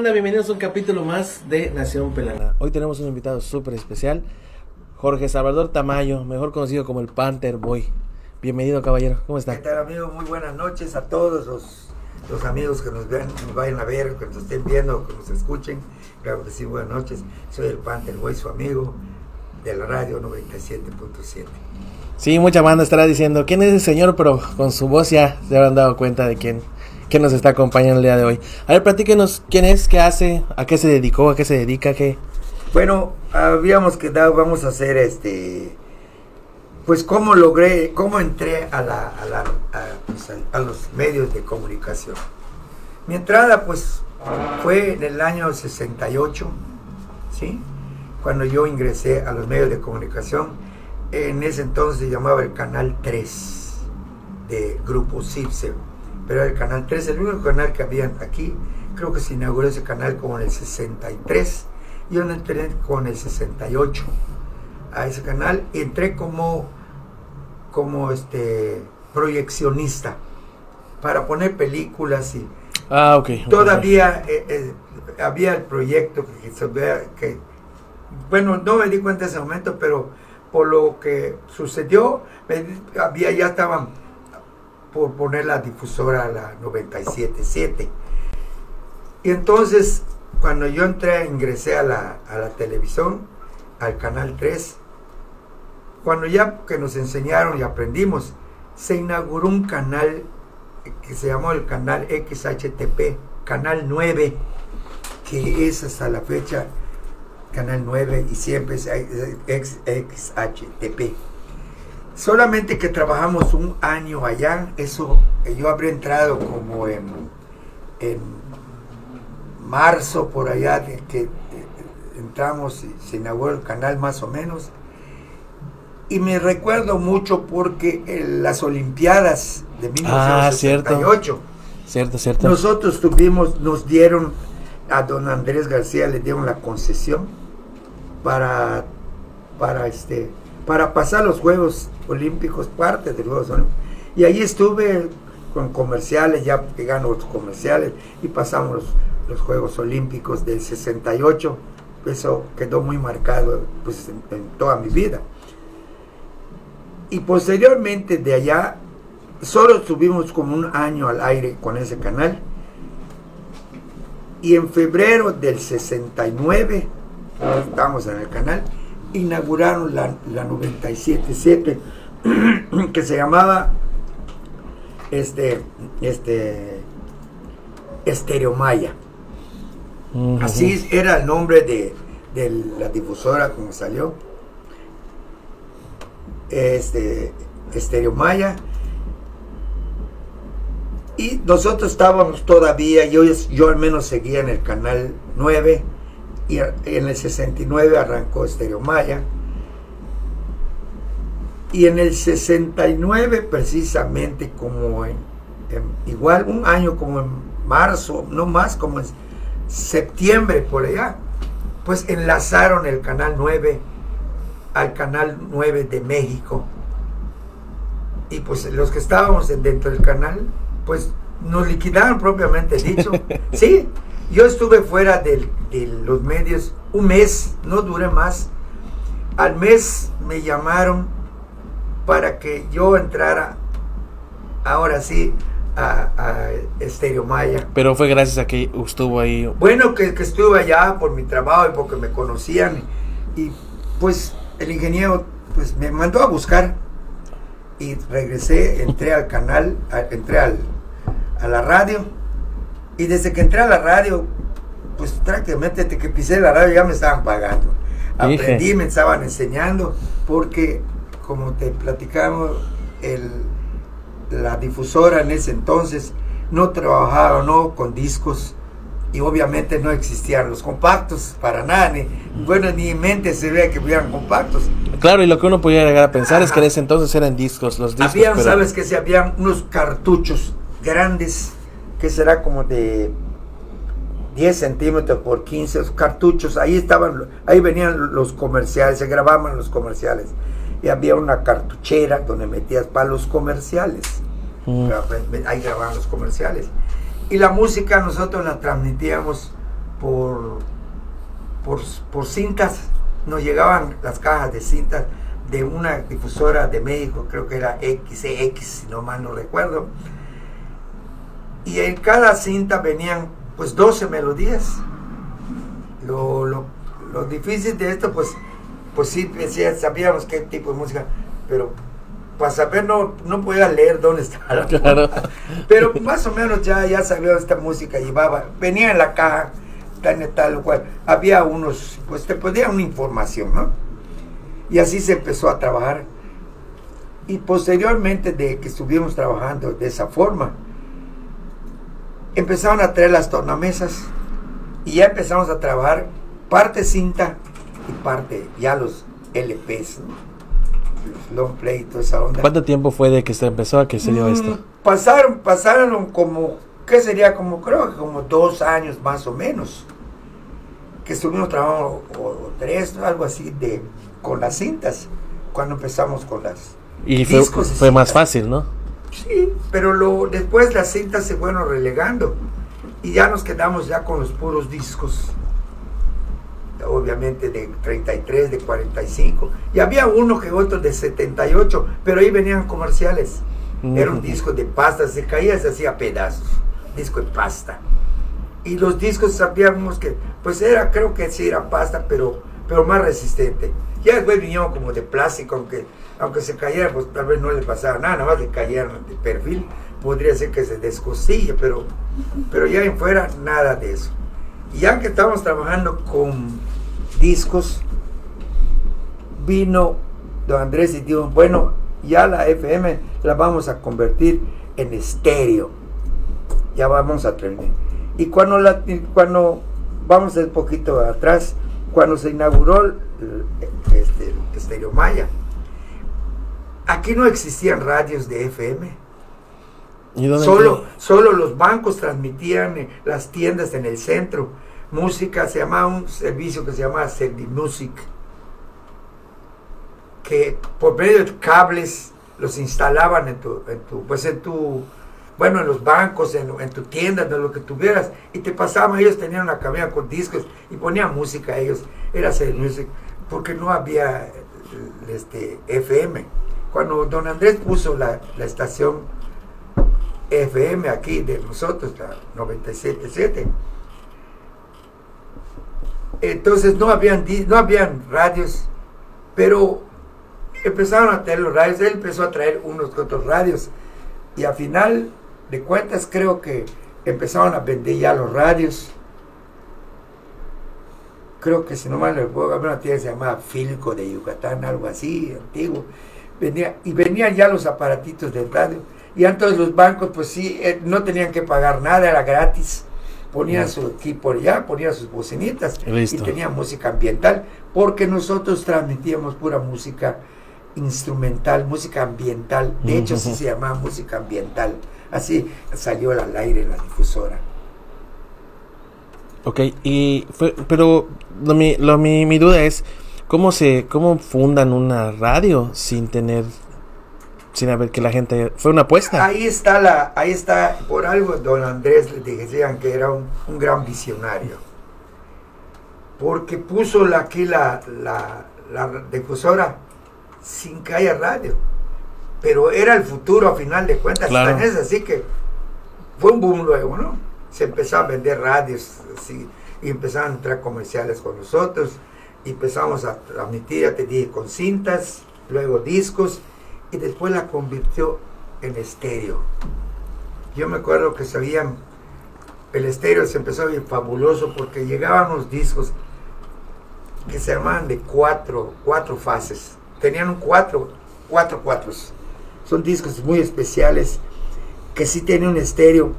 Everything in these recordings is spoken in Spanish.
bienvenidos a un capítulo más de Nación Pelana. Hoy tenemos un invitado súper especial, Jorge Salvador Tamayo, mejor conocido como el Panther Boy. Bienvenido, caballero. ¿Cómo está? ¿Qué tal, amigo? Muy buenas noches a todos los, los amigos que nos vean, nos vayan a ver, que nos estén viendo, que nos escuchen. Claro que sí, buenas noches. Soy el Panther Boy, su amigo de la radio 97.7. Sí, mucha banda estará diciendo quién es el señor, pero con su voz ya se habrán dado cuenta de quién, quién nos está acompañando el día de hoy. A ver, platíquenos quién es, qué hace, a qué se dedicó, a qué se dedica, qué. Bueno, habíamos quedado, vamos a hacer este, pues cómo logré, cómo entré a, la, a, pues, los medios de comunicación. Mi entrada pues fue en el año 68, ¿sí? Cuando yo ingresé a los medios de comunicación, en ese entonces se llamaba el Canal 3 de Grupo CIPSE, pero era el Canal 3, el único canal que había aquí, creo que se inauguró ese canal como en el 63, yo entré con el 68 a ese canal y entré como, como este proyeccionista para poner películas y Ah, ok. ok. todavía eh, eh, había el proyecto que, se vea que bueno no me di cuenta en ese momento pero por lo que sucedió me había ya estaban por poner la difusora a la 97.7 y entonces cuando yo entré ingresé a la, a la televisión al canal 3 cuando ya que nos enseñaron y aprendimos se inauguró un canal que se llamó el canal XHTP, canal 9, que es hasta la fecha canal 9 y siempre es XHTP. Solamente que trabajamos un año allá, eso eh, yo habría entrado como en, en marzo por allá de que eh, entramos y se inauguró el canal más o menos. Y me recuerdo mucho porque en las Olimpiadas de Ah, cierto. 1968 Cierto, cierto. nosotros tuvimos, nos dieron, a don Andrés García le dieron la concesión para, para, este, para pasar los Juegos Olímpicos, parte de Juegos Olímpicos. Y ahí estuve con comerciales, ya llegando los comerciales y pasamos los, los Juegos Olímpicos del 68. Eso quedó muy marcado pues, en- en toda mi vida. Y posteriormente de allá solo estuvimos como un año al aire con ese canal. Y en febrero del 69, estamos en el canal, inauguraron la, la 97.7, que se llamaba este, este, Estereo Maya. Así era el nombre de, de la difusora como salió. Este, Estereo Maya. Y nosotros estábamos todavía, yo, yo al menos seguía en el canal 9 y en el 69 arrancó Estereo Maya. Y en el 69 precisamente como en, en- igual un año como en marzo, no más como en septiembre por allá, pues enlazaron el canal 9 al canal 9 de México. Y pues los que estábamos en- dentro del canal, pues nos liquidaron propiamente dicho. Sí, yo estuve fuera del- de los medios un mes, no duré más. Al mes me llamaron para que yo entrara, ahora sí, a, a Estéreo Maya. Pero fue gracias a que estuvo ahí. Bueno, que, que estuve allá por mi trabajo y porque me conocían. Y pues el ingeniero pues me mandó a buscar. Y regresé, entré al canal, a- entré al, a la radio. Y desde que entré a la radio, pues prácticamente desde que pisé la radio ya me estaban pagando. Dije. Aprendí, me estaban enseñando, porque como te platicamos, el, la difusora en ese entonces no trabajaba no con discos y obviamente no existían los compactos para nada ni bueno ni en mente se veía que hubieran compactos Claro, y lo que uno podía llegar a pensar es que en Ajá. ese entonces eran discos, los discos. habían pero- sabes que se habían unos cartuchos grandes que será como de 10 centímetros por 15 esos cartuchos. Ahí estaban ahí venían los comerciales se grababan los comerciales. Y había una cartuchera donde metías para los comerciales. Mm. ahí grababan los comerciales. Y la música nosotros la transmitíamos por, por, por cintas, nos llegaban las cajas de cintas de una difusora de México, creo que era XCX, si no mal no recuerdo. Y en cada cinta venían pues 12 melodías. Lo, lo, lo difícil de esto, pues, pues sí, decía, sabíamos qué tipo de música, pero para saber no, no podía leer dónde estaba la Claro. Pero más o menos ya, ya sabía esta música llevaba, venía en la caja, tal tal cual. Había unos, pues te podían una información, ¿no? Y así se empezó a trabajar. Y posteriormente de que estuvimos trabajando de esa forma, empezaron a traer las tornamesas y ya empezamos a trabajar parte cinta y parte ya los LPs, ¿no? los long play y toda esa onda. ¿Cuánto tiempo fue de que se empezó a que se dio Mm, esto? Pasaron, pasaron como, ¿qué sería? Como creo que como dos años más o menos. Que estuvimos trabajando, o, o tres, algo así, de con las cintas, cuando empezamos con las... Y fue, fue más fácil, ¿no? Sí, pero lo, después las cintas se fueron relegando y ya nos quedamos ya con los puros discos. Obviamente de 33, de 45. Y había uno que otro de 78, pero ahí venían comerciales. Era un disco de pasta, se caía, se hacía pedazos. Disco de pasta. Y los discos sabíamos que, pues era, creo que sí era pasta, pero, pero más resistente. Ya después vinieron como de plástico, aunque, aunque se cayera, pues tal vez no le pasaba nada, nada más le cayeran de perfil. Podría ser que se descostille, pero, pero ya en fuera nada de eso. Y ya que trabajando con discos, vino don Andrés y dijo, bueno, ya la FM la vamos a convertir en estéreo. Ya vamos a terminar. Y cuando, la, cuando vamos un poquito atrás, cuando se inauguró el, este, el Estéreo Maya, aquí no existían radios de FM. ¿Y dónde Solo, solo los bancos transmitían eh, las tiendas en el centro. Música, se llamaba un servicio que se llamaba Servimusic, que por medio de cables los instalaban en tu, en tu, pues en tu, bueno, en los bancos, en, en tu tienda, de lo que tuvieras, y te pasaban, ellos tenían una cabina con discos y ponían música ellos, era Servimusic, porque no había eh, este, FM. Cuando don Andrés puso la, la estación FM aquí de nosotros, la 97.7. Entonces no habían, no habían radios, pero empezaron a tener los radios, él empezó a traer unos otros radios y al final de cuentas creo que empezaron a vender ya los radios. Creo que si no mal recuerdo, había una tienda que se llamaba Filco de Yucatán, algo así, antiguo. Venía, y venían ya los aparatitos de radio. Y entonces los bancos, pues sí, eh, no tenían que pagar nada, era gratis. Ponían su equipo allá, ponían sus bocinitas Listo. y tenían música ambiental, porque nosotros transmitíamos pura música instrumental, música ambiental. De hecho, sí Ujú. se llamaba música ambiental. Así salió al aire en la difusora. Ok, y fue, pero lo, mi, lo, mi, mi duda es, ¿cómo se, cómo fundan una radio sin tener, sin haber que la gente, fue una apuesta? Ahí está la, ahí está, por algo don Andrés le decían que era un, un gran visionario. Porque puso la, aquí la, la, la difusora sin que haya radio. Pero era el futuro a final de cuentas. Claro. Es así que fue un boom luego, ¿no? Se empezó a vender radios así, y empezaron a entrar comerciales con nosotros. Empezamos a transmitir, ya te dije, con cintas, luego discos, y después la convirtió en estéreo. Yo me acuerdo que sabían, el estéreo se empezó a ver fabuloso porque llegaban los discos que se llamaban de cuatro, cuatro fases. Tenían cuatro, cuatro cuatros. Son discos muy especiales que sí tienen un estéreo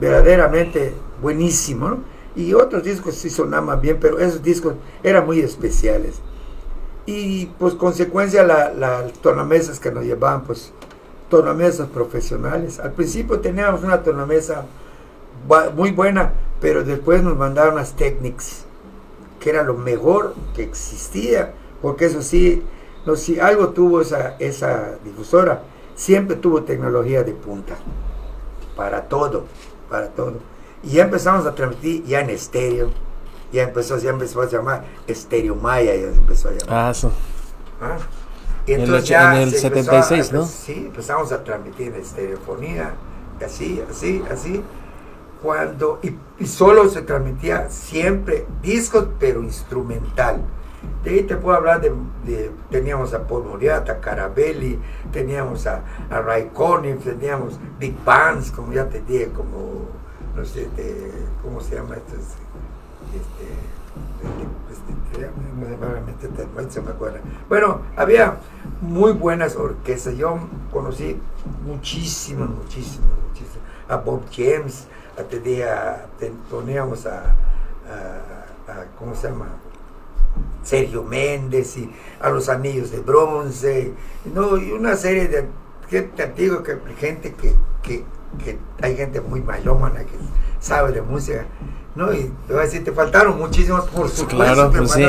verdaderamente buenísimo. ¿no? Y otros discos sí sonaban bien, pero esos discos eran muy especiales. Y pues consecuencia la- las tornamesas que nos llevaban, pues tornamesas profesionales. Al principio teníamos una tornamesa muy buena, pero después nos mandaron las Technics, que era lo mejor que existía, porque eso sí, no, si algo tuvo esa, esa difusora, siempre tuvo tecnología de punta, para todo, para todo. Y ya empezamos a transmitir ya en estéreo. Ya empezó, ya empezó a llamar Estéreo Maya, ya empezó a llamar. Ah, eso. ¿Ah? Y En el entonces ya en el se empezó a- 76, ¿no? Sí, empezamos a transmitir en estereofonía, así, así, así. Cuando, y, y solo se transmitía siempre discos, pero instrumental. De ahí te puedo hablar de, de- teníamos a Paul Moriata, Carabelli, teníamos a, a Ray Conniff, teníamos Big Bands, como ya te dije, como, no sé, de- ¿cómo se llama esto? Este, este, este, se me acuerda. Bueno, había muy buenas orquestas. Yo conocí muchísimas, muchísimas, muchísimas. A Bob James, a, te dije, a- te- poníamos a, a- a- ¿cómo se llama? Sergio Méndez y a los Anillos de Bronce, no, y una serie de gente antigua, que, gente que, que, que hay gente muy malómana que sabe de música, ¿no? Y te voy a decir, te faltaron muchísimos por supuesto. Claro, pues sí,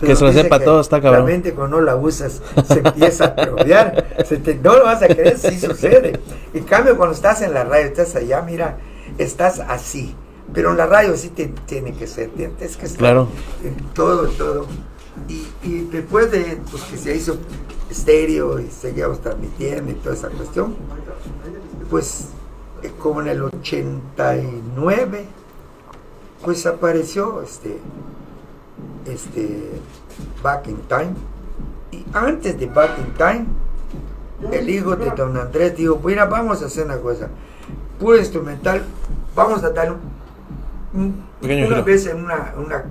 que se lo sepa todo, está cabrón. La mente cuando no la usas se empieza a no lo vas a creer, sí sucede. En cambio, cuando estás en la radio, estás allá, mira, estás así. Pero en la radio sí te, tiene que ser, tienes que estar Claro. en todo, todo. Y, y después de pues, que se hizo estéreo y seguíamos transmitiendo y toda esa cuestión, pues como en el 89, pues apareció este, este Back in Time. Y antes de Back in Time, el hijo de don Andrés dijo, mira, vamos a hacer una cosa, puro instrumental, vamos a dar un, Pequeño una giro. vez en una, una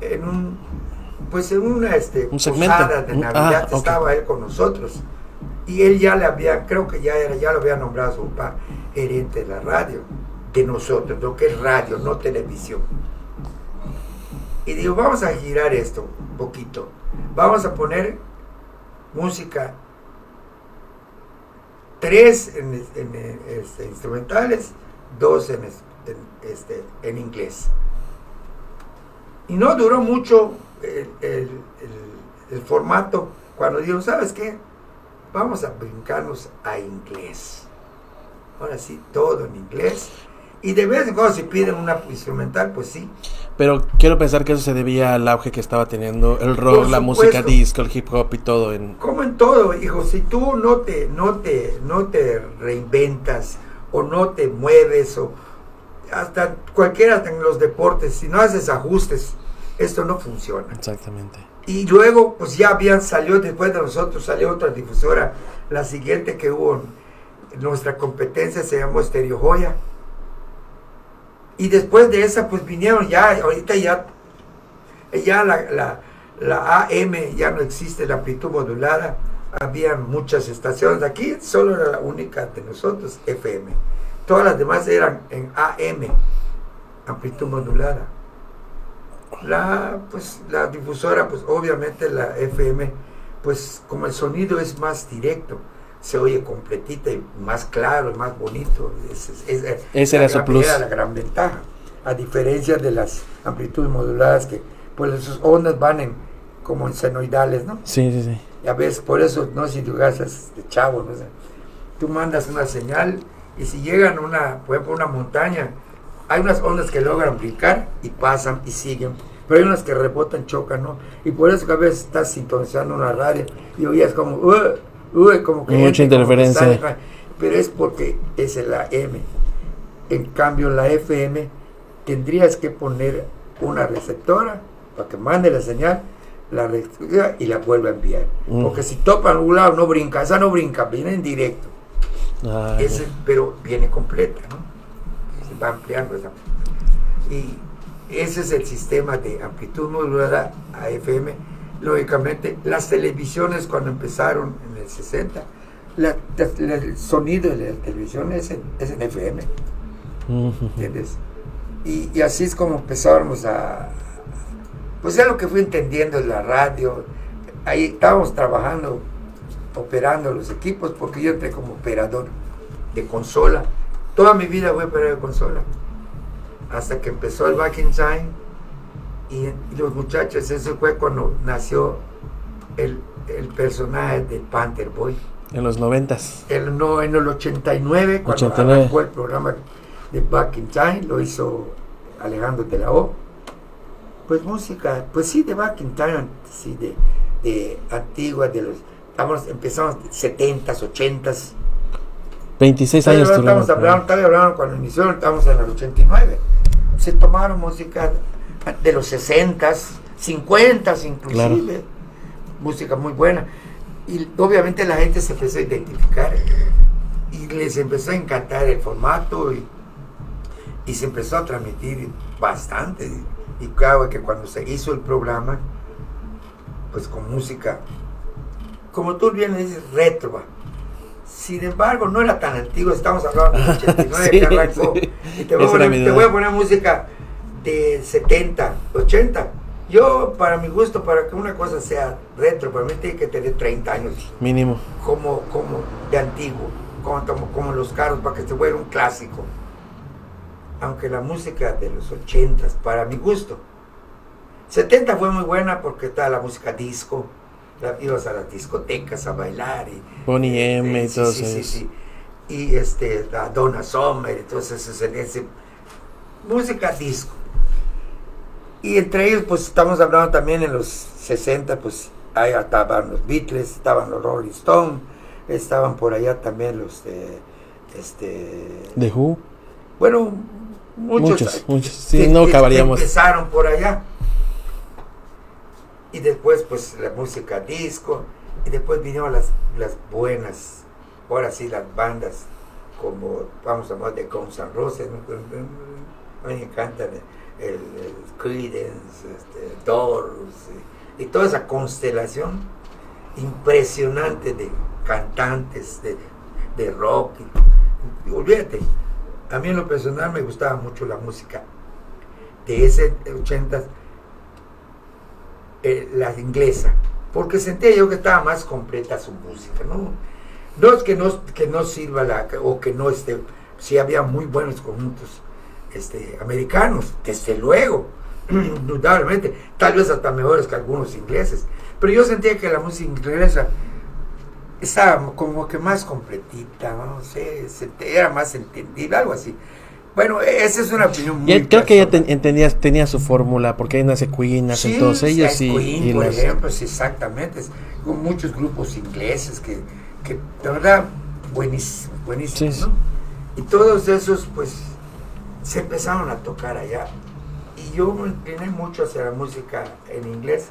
en un pues en una este Un posada de Navidad ah, ok. estaba él con nosotros y él ya le había creo que ya era ya lo había nombrado su papá gerente de la radio de nosotros lo que es radio no televisión. Y digo vamos a girar esto un poquito. Vamos a poner música tres en, este, instrumentales dos este, en inglés y no duró mucho el, el- el- el formato cuando dijo, ¿sabes qué? Vamos a brincarnos a inglés. Ahora sí, todo en inglés. Y de vez en cuando si piden una instrumental, pues sí. Pero quiero pensar que eso se debía al auge que estaba teniendo el rock, la música disco, el hip hop y todo. En... Como en todo, hijo, si tú no te, no te, no te reinventas o no te mueves o hasta cualquiera en los deportes, si no haces ajustes, esto no funciona. Exactamente. Y luego, pues ya habían salió después de nosotros, salió otra difusora. La siguiente que hubo nuestra competencia se llamó Stereo Joya. Y después de esa, pues vinieron ya, ahorita ya, ya la, la, la AM ya no existe, la amplitud modulada. Habían muchas estaciones. Aquí solo era la única de nosotros, FM. Todas las demás eran en AM, amplitud modulada. La, pues, la difusora, pues obviamente la FM, pues como el sonido es más directo, se oye completita y más claro más bonito. Es, es- es- Ese la era su gran- plus. era la gran ventaja. A diferencia de las amplitudes moduladas que, pues sus ondas van en como en senoidales, ¿no? Sí, sí, sí. Y a veces, por eso, no si tú gastas de chavo, no. Tú mandas una señal y si llegan a una, por ejemplo, una montaña, hay unas ondas que logran brincar y pasan y siguen. Pero hay unas que rebotan, chocan, ¿no? Y por eso que a veces estás sintonizando una radio y oías como, "Uh, uh", como que... Mucha gente como que interferencia. sale, pero es porque es la M. En cambio, la FM tendrías que poner una receptora para que mande la señal, la y la vuelva a enviar. Mm. Porque si topan un lado, no brinca, esa no brinca, viene en directo. Ah, Ese, pero viene completa, ¿no? Va ampliando esa. Y ese es el sistema de amplitud modulada a FM. Lógicamente, las televisiones cuando empezaron en el 60, la- la- el sonido de la televisión es en, es en FM. ¿entiendes? Y, y así es como empezábamos a... Pues ya lo que fui entendiendo en la radio, ahí estábamos trabajando, operando los equipos, porque yo entré como operador de consola. Toda mi vida fui operador de consola. Hasta que empezó el Back in Time y, y los muchachos, ese fue cuando nació el, el personaje de Panther Boy. En los noventas. El, no, en el 89, cuando 89. arrancó el programa de Back in Time, lo hizo Alejandro de la O. Pues música, pues sí, de Back in Time, sí, de, de antigua, de los, estamos, empezamos 70s, 80s. 26 años estamos hablando, estaba hablando cuando inició, estamos en el 89. Se tomaron música de los 60s, 50s inclusive, música muy buena. Y obviamente la gente se empezó a identificar y les empezó a encantar el formato y, y se empezó a transmitir bastante. Y claro que cuando se hizo el programa, pues con música, como tú bien dices, retro. Sin embargo, no era tan antiguo, estamos hablando del 89 Sí, que arrancó. sí. Y te voy, a poner, mi te duda. voy a poner música de 70, 80. Yo, para mi gusto, para que una cosa sea retro, para mí tiene que tener 30 años Mínimo. como, como de antiguo, como, como, como los carros, para que se vuelva un clásico. Aunque la música de los 80, para mi gusto. 70 fue muy buena porque estaba la música disco, ibas a las discotecas a bailar y Bonnie M y sí, todos sí, sí, esos. sí. Y este, la Donna Summer, entonces ese, ese- música disco. Y entre ellos, pues estamos hablando también en los 60, pues ahí estaban los Beatles, estaban los Rolling Stones, estaban por allá también los de, este, The Who. bueno, muchos, Muchos, muchos. Sí, que- no acabaríamos. Empezaron por allá. Y después, pues, la música disco. Y después vinieron las, las buenas, ahora sí, las bandas, como, vamos a hablar de Guns N' Roses. ¿no? A mí me encantan el, el Creedence, este, Doors, y, toda esa constelación impresionante de cantantes, de, de rock. Y olvídate, a mí en lo personal me gustaba mucho la música de ese 80 eh, la inglesa, porque sentía yo que estaba más completa su música, ¿no? No es que no, que no sirva la, o que no esté, sí había muy buenos conjuntos este, americanos, desde luego, indudablemente, tal vez hasta mejores que algunos ingleses, pero yo sentía que la música inglesa estaba como que más completita, no sé, era más entendible, algo así. Bueno, esa es una opinión muy creo que personal. ten- entendía, tenía su fórmula, porque ahí nace Queen, nacen Sí, todos ellos y, Queen, y por las- ejemplo, sí, exactamente. Es con muchos grupos ingleses que, que de verdad, sí. Y todos esos, pues, se empezaron a tocar allá. Y yo me incliné mucho hacia la música en inglés.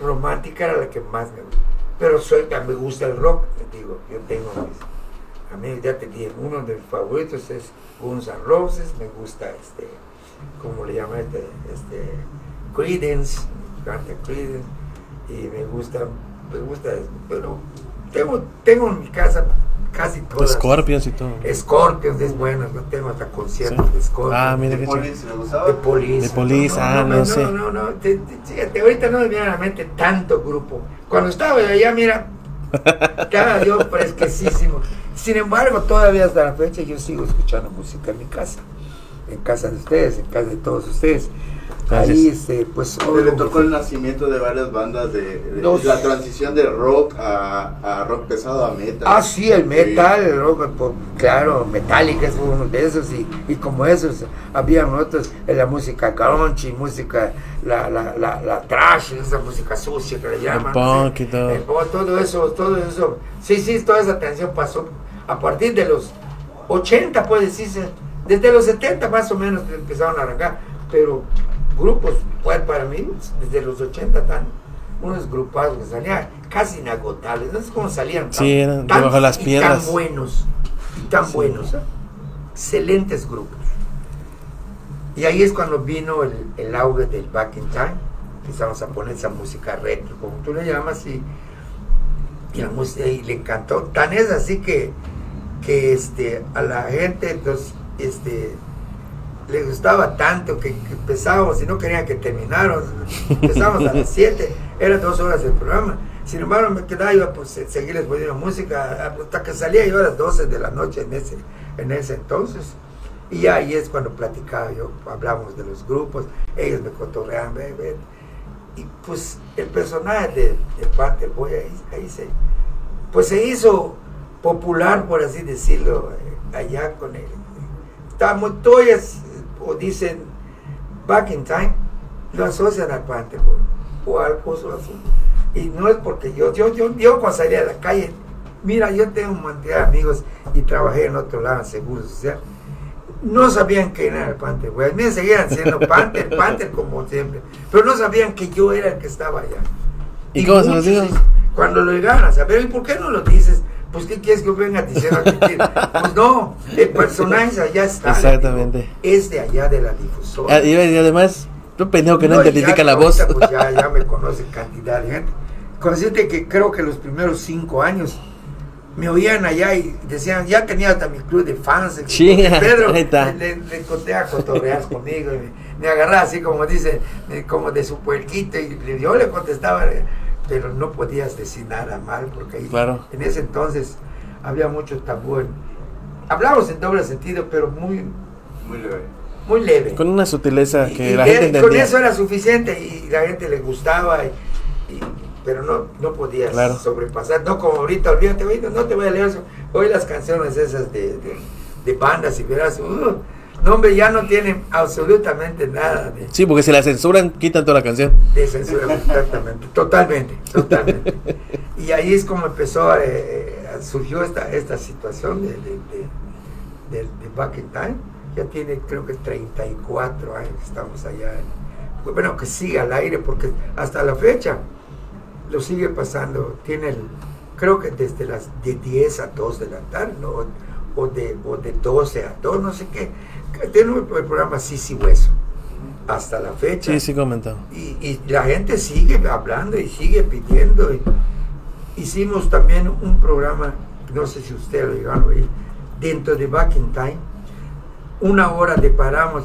Romántica era la que más me gusta. Pero soy, me gusta el rock, te digo. Yo tengo mis, a mí ya te dije, uno de mis favoritos es Guns N' Roses, me gusta este, ¿cómo le llaman este? este Creedence, me encanta Creedence, y me gusta, me gusta, pero tengo, tengo en mi casa casi todas. Scorpions y todo. Scorpions es bueno, yo tengo hasta conciertos Sí. de Scorpions. Ah, mira ¿De qué Police de gustaba? Police. De Police, ah, no sé. No, no, no, te- te- fíjate, ahorita no me viene a la mente tanto grupo. Cuando estaba allá, mira, estaba yo fresquecísimo. Sin embargo, todavía hasta la fecha yo sigo escuchando música en mi casa. En casa de ustedes, en casa de todos ustedes. Gracias. Ahí, este, pues, Se le tocó el nacimiento de varias bandas de, la transición de rock a, a rock pesado a metal. Ah, sí, el metal, el rock, pues, claro, Metallica es uno de esos, y, y como esos, habían otros, en la música grunge, música, la, la, la, la trash, esa música sucia que le llaman. punk ¿sí? y todo. El punk, todo eso, todo eso. Sí, sí, toda esa atención pasó a partir de los 80, puede decirse, desde los 70 más o menos empezaron a arrancar, pero grupos, pues para mí, desde los 80 están unos grupazos que salían casi inagotables, no sé cómo salían. Sí, eran debajo de las y piedras. Tan buenos, y tan Sí. buenos, ¿eh? excelentes grupos. Y ahí es cuando vino el, el auge del Back in Time, empezamos a poner esa música retro, como tú le llamas, y, y la música y le encantó. Tan es así que, que este, a la gente entonces, este, le gustaba tanto que, que empezábamos, y no querían que terminaron, empezábamos a las 7, eran dos horas el programa. Sin embargo, me quedaba yo pues se- seguirles poniendo música hasta que salía yo a las 12 de la noche en ese, en ese entonces. Y ahí es cuando platicaba yo, hablamos de los grupos, ellos me cotorreaban. Y pues el personaje de, de Panther Boy ahí, ahí se, pues se hizo popular, por así decirlo, eh, allá con el, estamos todas, o dicen back in time, lo asocian al Panther o, al Pozo. Y no es porque yo, yo, yo, yo cuando salía a la calle, mira, yo tengo un montón de amigos y trabajé en otro lado, Seguro Social. No sabían quién era el Panther, güey. Me seguían siendo Panther, Panther como siempre. Pero no sabían que yo era el que estaba allá. ¿Y, cómo se los digo? Cuando lo llegaron a saber, ¿y por qué no lo dices? Pues, ¿qué quieres que venga diciendo? pues no, el personaje allá está. Exactamente. Es de allá de la difusora. Ah, y además, tú pendejo que no, y identifica ya la voz. Pues ya, ya me conoce cantidad de gente. Consciente que creo que los primeros cinco años me oían allá y decían, ya tenía hasta mi club de fans. el Sí, club de Pedro ahí está. le, le, conté a cotorrear conmigo y me, me agarraba así como dice, eh, como de su puerquito y yo le contestaba, pero no podías decir nada mal porque ahí, Claro. en ese entonces había mucho tabú. hablamos en doble sentido, pero muy, Muy leve. muy leve. Con una sutileza que Y- la gente con entendía. eso era suficiente y la gente le gustaba, y- y- pero no, no podías Claro. sobrepasar. No como ahorita, olvídate, no te voy a leer eso. Hoy las canciones esas de, de, de bandas y verás, uh, no hombre, ya no tienen absolutamente nada de, Sí, porque si la censuran, quitan toda la canción. de censura, exactamente, totalmente, totalmente. Y ahí es como empezó, eh, surgió esta, esta situación de, de, de, de- Back in Time. Ya tiene creo que 34 años que estamos allá. en- bueno, que sigue al aire porque hasta la fecha lo sigue pasando. Tiene el, creo que desde las de 10 a 2 de la tarde, ¿no? o, o de, o de 12 a 2, no sé qué. Tiene un- el programa Sisi Hueso. Hasta la fecha Sí, sí comentó. y, y la gente sigue hablando y sigue pidiendo. y- hicimos también un programa, no sé si ustedes lo llegaron a oír, dentro de Back in Time. Una hora de paramos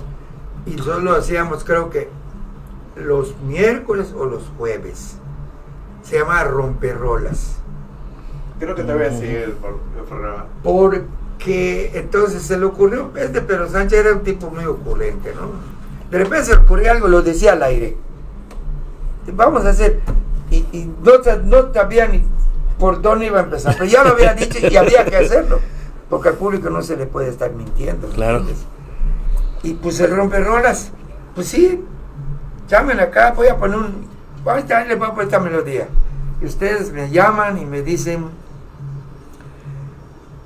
y solo hacíamos, creo que los miércoles o los jueves. Se llama Romperrolas. Creo que te voy a seguir el, pro- el programa. Porque entonces se le ocurrió, este Pedro Sánchez era un tipo muy ocurrente, ¿no? De repente se le ocurrió algo, lo decía al aire. Vamos a hacer, y, y no, no sabía ni por dónde iba a empezar, pero ya lo había dicho y había que hacerlo, porque al público no se le puede estar mintiendo. ¿me Claro. entiendes? Y pues el romperrolas, pues sí, llamen acá, voy a poner un, ahorita les voy a poner esta melodía. Y ustedes me llaman y me dicen,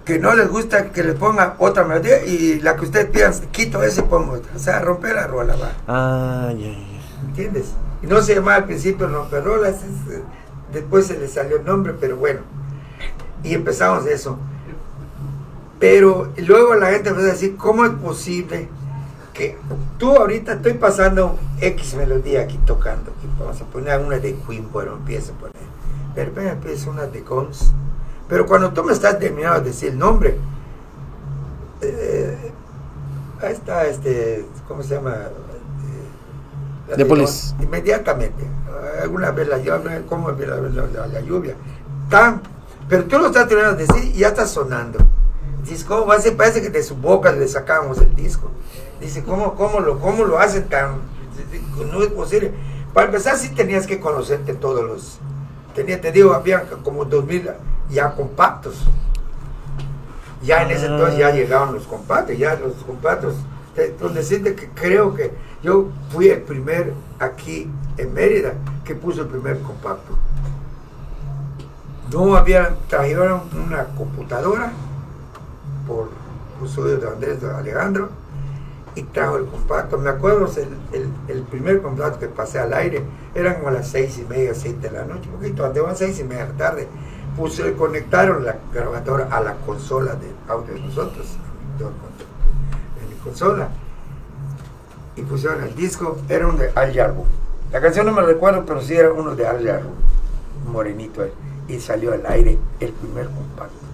que no les gusta que le ponga otra melodía y la que ustedes pidan, quito ese y pongo otra. O sea, romper la rola, va. Ah, ya, ya. ¿Entiendes? Y no se llamaba al principio romper rolas, es, eh, después se le salió el nombre, pero bueno. Y empezamos eso. Pero luego la gente empezó a decir, ¿cómo es posible que tú ahorita estoy pasando X melodía aquí tocando? Aquí vamos a poner una de Queen, bueno, empiezo a poner. De repente empieza una de Guns. Pero cuando tú me estás terminando de decir el nombre, eh, ahí está este, ¿cómo se llama? Eh, Police. Guns. Inmediatamente. Alguna vez la lluvia, ¿cómo es la, la- la- la lluvia? Tan, pero tú lo estás terminando de decir y ya está sonando. Dices, ¿cómo va a ser? Parece que de su boca le sacamos el disco. Dice, ¿cómo, cómo, lo, ¿cómo lo hacen tan...? No es posible. Para empezar, sí tenías que conocerte todos los... Tenía, te digo, había como 2000 ya compactos. Ya en ese entonces ya llegaban los compactos, ya los compactos. Decirte que creo que yo fui el primer aquí en Mérida que puso el primer compacto. No había, trajeron una computadora por uso de Andrés Alejandro y trajo el compacto. Me acuerdo, el, el, primer compacto que pasé al aire eran como las seis y media, siete de la noche, un poquito antes, las seis y media de la tarde. Puse, conectaron la grabadora a la consola de audio de nosotros, en mi consola, y pusieron el disco, era un de Al Jarbo. La canción no me recuerdo, pero sí era uno de Al Jarbo, un morenito él, y salió al aire el primer compacto.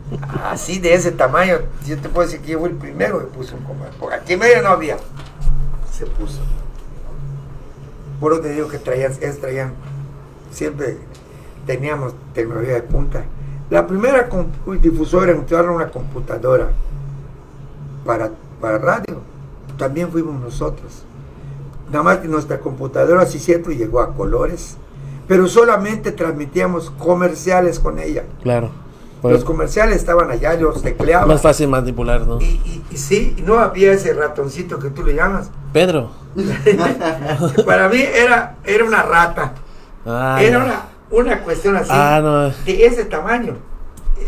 Así de ese tamaño, yo te puedo decir que yo fui el primero que puso un compacto, porque aquí en medio no había, se puso. Por eso te digo que traían, es, traían, siempre teníamos tecnología de punta. La primera difusora en usar una computadora para, para radio, también fuimos nosotros. Nada más que nuestra computadora, sí cierto, llegó a colores, pero solamente transmitíamos comerciales con ella. Claro. Bueno. Los comerciales estaban allá, yo los tecleaba. Más fácil manipular, ¿no? Y, y, y sí, no había ese ratoncito que tú le llamas. Pedro. Para mí era, era una rata. Ah, era una, una cuestión así, Ah, no. de ese tamaño,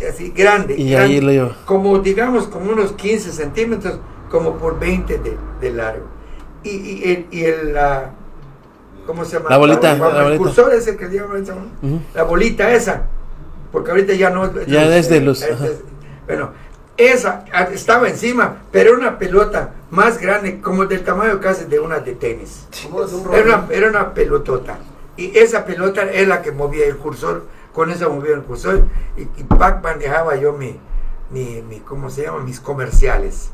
así grande. Y grande, ahí lo. Como digamos, como unos 15 centímetros, como por 20 de, de largo. Y, y el, y el la- ¿cómo se llama? La bolita, El, la bolita. cursor ese que esa, ¿no? Ujú. La bolita esa, porque ahorita ya no Ya es de luz, es- ajá. es- bueno, esa ah, estaba encima, pero era una pelota más grande, como del tamaño casi de una de tenis. Era una, era una pelotota. Y esa pelota es la que movía el cursor. Con eso movía el cursor. Y, y manejaba yo mi, mi, mi, ¿cómo se llama? Mis comerciales.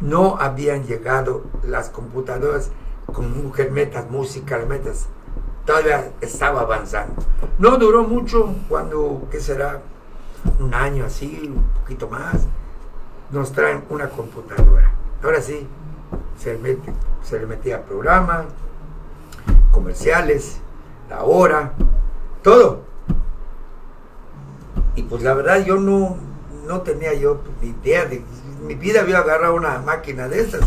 No habían llegado las computadoras con mujer metas, música, metas. Todavía estaba avanzando. No duró mucho cuando, ¿qué será? Un año así, un poquito más. Nos traen una computadora. Ahora sí, se le, mete, se le metía programa, comerciales, la hora, todo. Y pues la verdad yo no, no tenía yo ni idea de mi vida había agarrado una máquina de esas,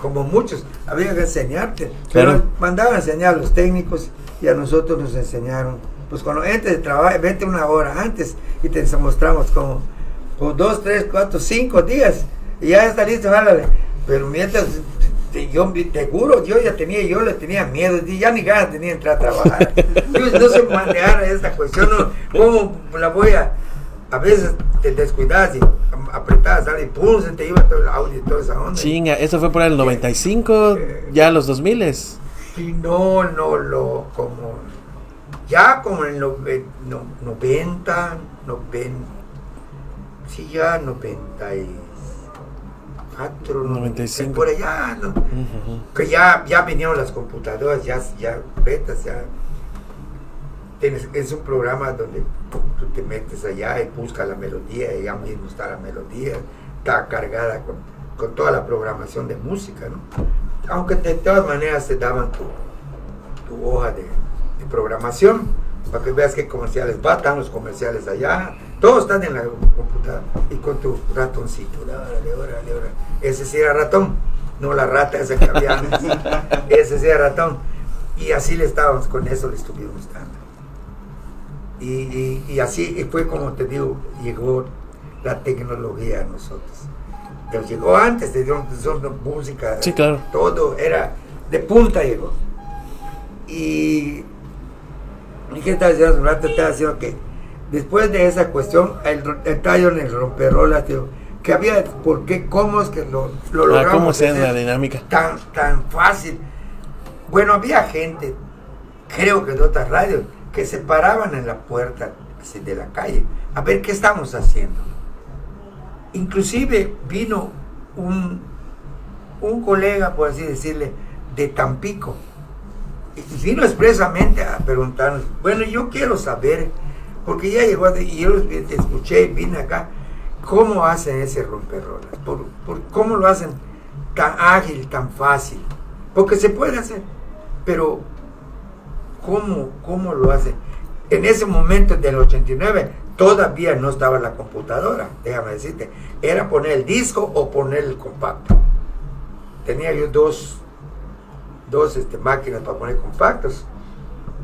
como muchos, había que enseñarte, pero Claro. mandaban a enseñar a los técnicos y a nosotros nos enseñaron, pues cuando entres de trabajo, vete una hora antes y te mostramos como dos, tres, cuatro, cinco días y ya está listo, jálale. Pero mientras, te- yo te juro, yo ya tenía, yo le tenía miedo, ya ni ganas tenía de entrar a trabajar. Yo no sé manejar esta cuestión, no, ¿cómo la voy a, a veces te descuidas y apretabas, pum, se te iba todo el audio y toda esa onda. Chinga, eso fue por el 95, ya los 2000 Y no, no lo, como, ya como en los ve- no, 90, 90, sí, ya 94, 95. por allá, ¿no? que ya, ya vinieron las computadoras, ya, ya betas, ya. Tienes, es un programa donde tú tú te metes allá y buscas la melodía y ya mismo está la melodía, está cargada con, con toda la programación de música, ¿no? Aunque de todas maneras te daban tu, tu hoja de, de programación para que veas qué comerciales va, están los comerciales allá, todos están en la computadora y con tu ratoncito, órale, órale, órale. Ese sí era ratón, no la rata esa que había antes. ese sí era ratón. Y así le estábamos, con eso le estuvimos dando. Y, y- y así fue como te digo, llegó la tecnología a nosotros. Pero llegó antes, te dieron son música, Sí, claro. todo era de punta llegó. Y, y qué estaba diciendo rato, estaba diciendo que después de esa cuestión, el, el tallo en el romperrolas, tío, que había, ¿por qué? ¿Cómo es que lo, lo Ah, logramos? ¿Cómo se la dinámica? tan, tan fácil. Bueno, había gente, creo que de otras radios, que se paraban en la puerta de la calle a ver qué estamos haciendo. Inclusive vino un, un colega, por así decirle, de Tampico. Y vino expresamente a preguntarnos, bueno, yo quiero saber, porque ya llegó, y yo te escuché, vine acá, ¿cómo hacen ese romperrolas? ¿Por, por cómo lo hacen tan ágil, tan fácil? Porque se puede hacer, pero ¿cómo, cómo lo hacen? En ese momento del 89 todavía no estaba la computadora, déjame decirte, era poner el disco o poner el compacto. Tenía yo dos, dos este, máquinas para poner compactos,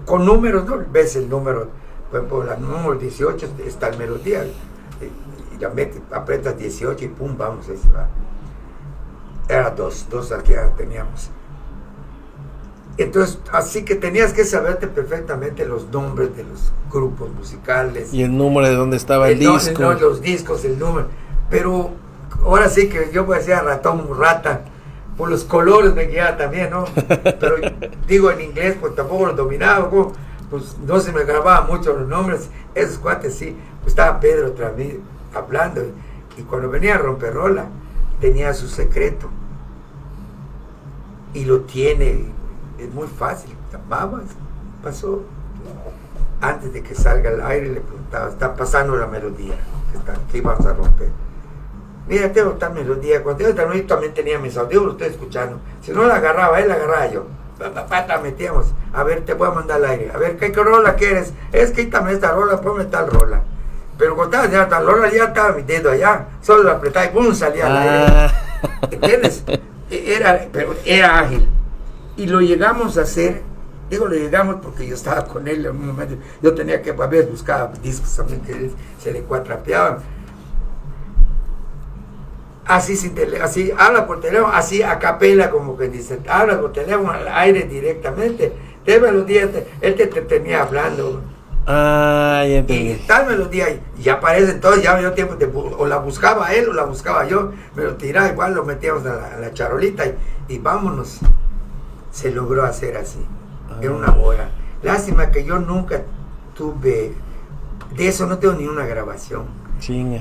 con números, ¿no? Ves el número, por ejemplo, la número 18 está el melodía, y, metes, apretas 18 y pum, vamos, ahí se va. Era dos, dos ya teníamos. Entonces, así que tenías que saberte perfectamente los nombres de los grupos musicales. Y el número de dónde estaba el, no- disco. no, los discos, el número. Pero ahora sí que yo decía ratón, rata, por los colores me guiaba también, ¿no? Pero digo en inglés, pues tampoco lo dominaba, pues no se me grababan mucho los nombres. Esos cuates sí, pues estaba Pedro otra vez hablando. Y cuando venía a Romperrola, tenía su secreto. Y lo tiene, es muy fácil. Llamabas, pasó. Antes de que salga al aire le preguntaba, está pasando la melodía que, que íbamos a romper. Mira, tengo esta melodía. Cuando yo también, también tenía mis audios, lo estoy escuchando. Si no la agarraba, él la agarraba yo. Pa, pa, pa, la metíamos. A ver, te voy a mandar al aire. A ver, ¿qué, qué rola quieres? Es quítame esta rola, ponme tal rola. Pero cuando estaba ya, la Lola ya estaba mi dedo allá, solo lo apretaba y ¡pum! salía al aire. Ah. ¿Entiendes? E- Era, pero era ágil. Y lo llegamos a hacer, digo lo llegamos porque yo estaba con él en un momento, yo tenía que, a veces buscaba discos también que se le cuatrapeaban. Así, sin tele- así, habla por teléfono, así a capela, como que dice, habla por teléfono al aire directamente. De melodía, te- él te, te tenía hablando. Ah, ya Y entendí. tal melodía, y aparece entonces, ya me dio tiempo de, o la buscaba él o la buscaba yo, me lo tiraba, igual lo metíamos a la, a la charolita y, y vámonos. Se logró hacer así, en una hora. Lástima que yo nunca tuve, de eso no tengo ni una grabación.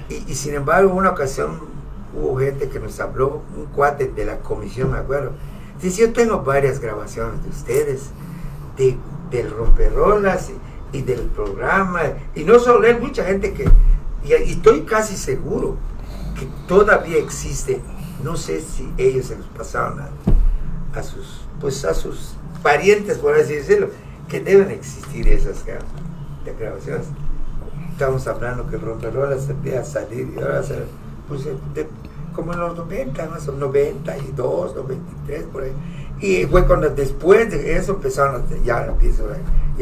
Y, y sin embargo, una ocasión hubo gente que nos habló, un cuate de la comisión, me acuerdo. Dice, yo tengo varias grabaciones de ustedes, de, del romperolas y, y del programa. Y no solo él, mucha gente que, y, y estoy casi seguro que todavía existe. No sé si ellos se los pasaron a, a sus, pues a sus parientes, por así decirlo, que deben existir esas grabaciones estamos hablando que el romperolas empieza a salir y ahora se pues, de- como en los 90, más o 92, 93, por ahí. Y fue cuando después de eso empezaron ya,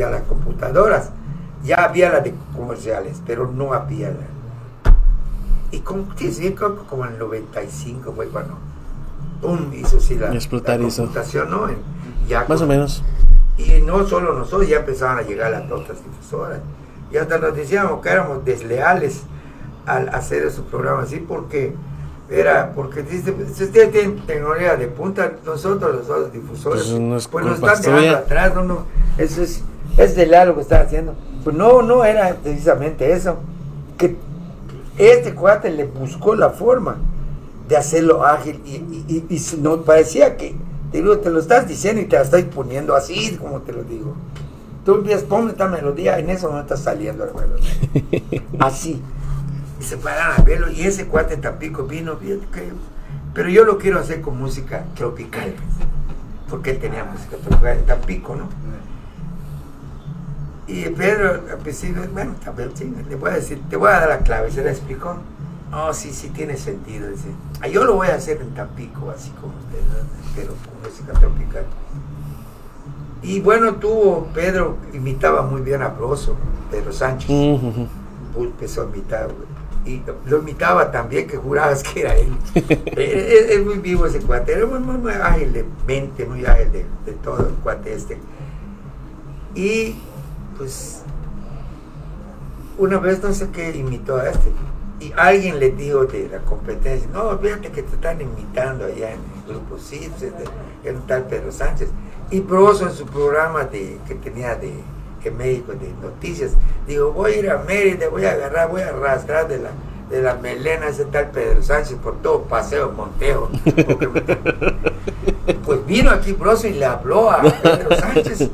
las computadoras. Ya había las de comerciales, pero no había la. Y como, sí, como en el 95 fue cuando ¡pum! hizo sí la, Explotar la computación, ¿no? En- ya Más o con- menos. y no solo nosotros, ya empezaban a llegar las otras difusoras. Y hasta nos decíamos que éramos desleales al hacer su programa así, porque era, porque dice, si ustedes tienen tecnología de punta, nosotros los otros difusores, Pues no es pues nos están dejando suya. atrás, no, no, eso es, es desleal lo que están haciendo. Pues no, no era precisamente eso, que este cuate le buscó la forma de hacerlo ágil y, y, y- nos parecía que te, digo, te lo estás diciendo y te la estoy poniendo así como te lo digo. Tú empiezas, ponme esta melodía, en eso no está saliendo la melodía. Así. Y se paran a verlo y ese cuate Tampico vino, bien pero yo lo quiero hacer con música tropical, porque él tenía música tropical en Tampico, ¿no? Y Pedro al principio, bueno, también, sí, le voy a decir, te voy a dar la clave, se la explicó. Oh, sí, sí tiene sentido. Dice, "Ah, yo lo voy a hacer en Tampico, así como usted, pero con música tropical. Y bueno, tuvo, Pedro imitaba muy bien a Broso, Pedro Sánchez. Ujú. Uy, empezó a imitar, güey. Y lo imitaba también, que jurabas que era él. es, es muy vivo ese cuate, era muy, muy, muy ágil de mente, muy ágil de, de todo el cuate este. Y pues una vez no sé qué imitó a este. Y alguien le dijo de la competencia, no, fíjate que te están imitando allá en el grupo CIPS, un tal Pedro Sánchez. Y Broso en su programa de, que tenía de, en México de noticias, digo, voy a ir a Mérida, voy a agarrar, voy a arrastrar de la, de la melena ese tal Pedro Sánchez por todo Paseo Montejo. pues vino aquí Broso y le habló a Pedro Sánchez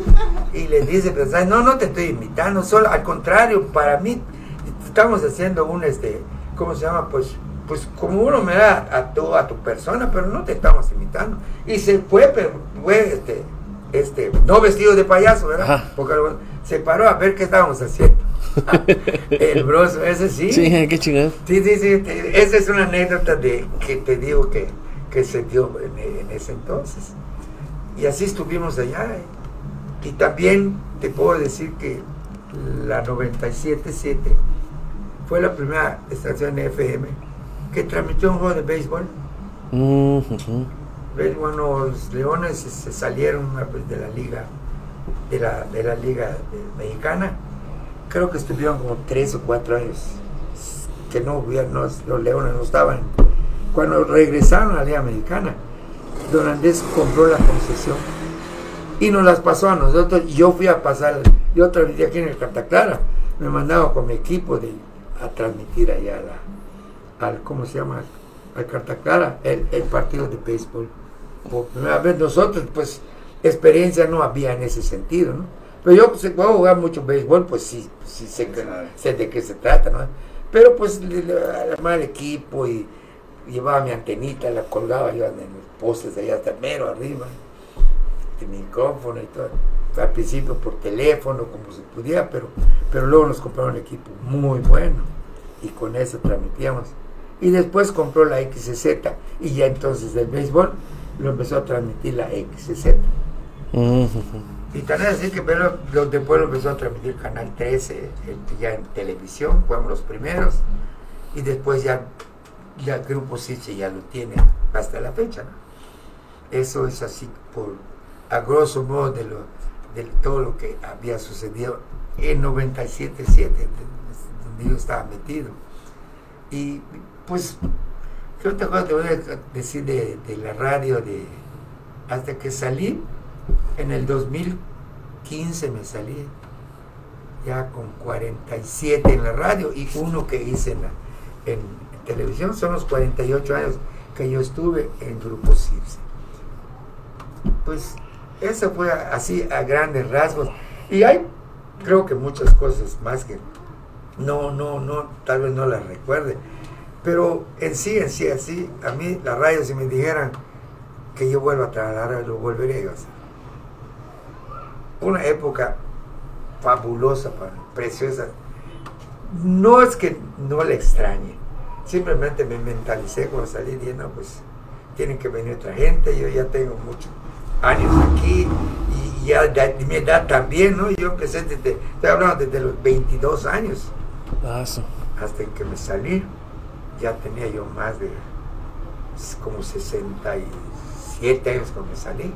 y le dice, Pedro Sánchez, no, no te estoy imitando, solo al contrario, para mí estamos haciendo un, este, ¿cómo se llama? Pues, pues como uno me da a tu, a tu persona, pero no te estamos imitando. Y se fue, pero fue, este, este, no vestido de payaso, ¿verdad? Ajá. Porque se paró a ver qué estábamos haciendo. El broso, ese sí. Sí, qué chingado. Sí, sí, sí. esa es una anécdota de que te digo que, que se dio en, en ese entonces. Y así estuvimos allá. eh. Y también te puedo decir que la 97.7 fue la primera estación FM que transmitió un juego de béisbol. Ves, Bueno, los Leones se, salieron ah, pues, de la liga, de la, de la liga de- mexicana. Creo que estuvieron como tres o cuatro años que no no- los Leones no estaban. Cuando regresaron a la liga americana, Don Andrés compró la concesión y nos las pasó a nosotros. Yo fui a pasar, yo transmití aquí en el Cantaclara, me mandaba con mi equipo de, a transmitir allá a la, al, ¿cómo se llama? Al Cantaclara, el, el partido de béisbol. Por primera vez nosotros, pues, experiencia no había en ese sentido, ¿no? Pero yo, pues, puedo jugar mucho béisbol, pues sí, sí sé, que- sé de qué se trata, ¿no? Pero pues armaba el equipo y llevaba mi antenita, la colgaba yo en los postes de allá hasta mero arriba, de micrófono y todo. Al principio por teléfono, como se pudiera, pero, pero luego nos compraron un equipo muy bueno. y con eso transmitíamos. Y después compró la XZ y ya entonces el béisbol lo empezó a transmitir la XZ. Y tan es así que pero, lo- después lo empezó a transmitir Canal 13, eh, ya en televisión, fuimos los primeros. Y después ya, ya el Grupo Siche ya lo tiene hasta la fecha. ¿no? Eso es así por, a grosso modo de, lo, de todo lo que había sucedido en 97.7, donde yo estaba metido. Y pues, ¿qué otra cosa te voy a decir de, la radio? De, hasta que salí, en el 2015 me salí, ya con 47 en la radio y uno que hice en, la, en televisión, son los 48 años que yo estuve en Grupo CIRSE. Pues eso fue así a grandes rasgos. Y hay, creo que muchas cosas más que no, no, no, tal vez no las recuerde. Pero en sí, en sí, así, a mí la radio, si me dijeran que yo vuelva a trabajar, lo volvería a hacer. Una época fabulosa, preciosa. No es que no le extrañe, simplemente me mentalicé cuando salí no, pues tienen que venir otra gente, yo ya tengo muchos años aquí y ya de mi edad también, ¿no? Yo empecé desde, estoy hablando desde los 22 años Ah, hasta que me salí, ya tenía yo más de como 67 años cuando me salí.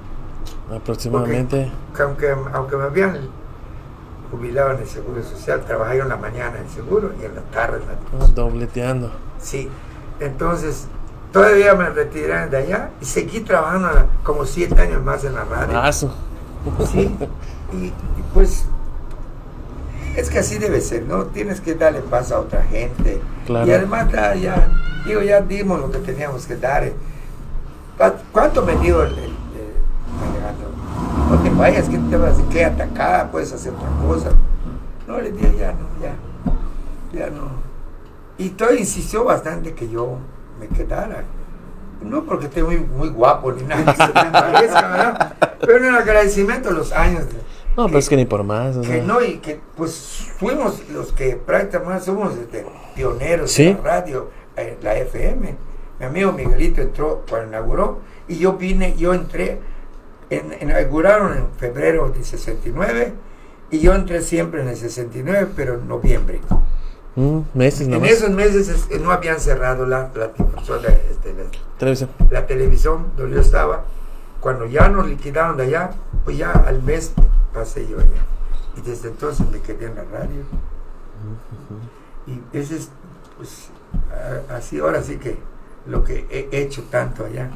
Aproximadamente. Que aunque, aunque me habían jubilado en el Seguro Social, trabajé yo en la mañana en el Seguro y en la tarde en la ah, dobleteando. Sí, entonces todavía me retiré de allá y seguí trabajando como siete años más en la radio. Sí, y, y pues es que así debe ser, ¿no? Tienes que darle paso a otra gente. Claro. Y además ya, ya, digo, ya dimos lo que teníamos que dar. ¿Cu- ¿Cuánto me dio el, el-? No te vayas, que te vas, quédate acá, puedes hacer otra cosa. No, le dije, ya no, ya, ya no. Y todo insistió bastante que yo me quedara. No porque esté muy, muy guapo ni nada, que se me parezca, ¿verdad? Pero en el agradecimiento a los años. de- No, pero es que ni por más. o que no, y que pues fuimos los que prácticamente somos este, pioneros Sí. de la radio, eh, la FM. Mi amigo Miguelito entró cuando inauguró y yo vine, yo entré, en, inauguraron en febrero del 69 y yo entré siempre en el 69, pero en noviembre. Mm, meses En esos meses es- no habían cerrado la, la, este, la- Televisión. la televisión donde yo estaba. Cuando ya nos liquidaron de allá, pues ya al mes pasé yo allá. Y desde entonces me quedé en la radio. Y ese es, pues, así, ahora sí que lo que he hecho tanto allá.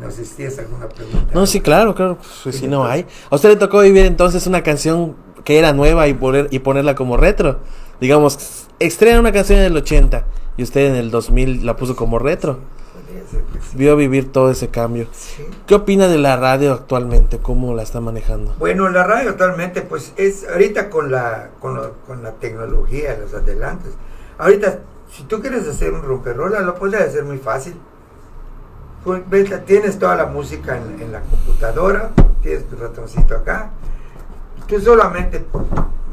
No sé si tienes alguna pregunta. No, sí, claro, claro. Pues si no hay. A usted le tocó vivir entonces una canción que era nueva y, poner, y ponerla como retro. Digamos, estrena una canción en el 80 y usted en el 2000 la puso como retro. Vio vivir todo ese cambio. Sí. ¿Qué opina de la radio actualmente? ¿Cómo la está manejando? Bueno, la radio actualmente, pues es ahorita con la, con, lo- con la tecnología, los adelantos. Ahorita, si tú quieres hacer un romperrola, lo puedes hacer muy fácil. Pues, ves, tienes toda la música en, en la computadora, tienes tu ratoncito acá. Tú solamente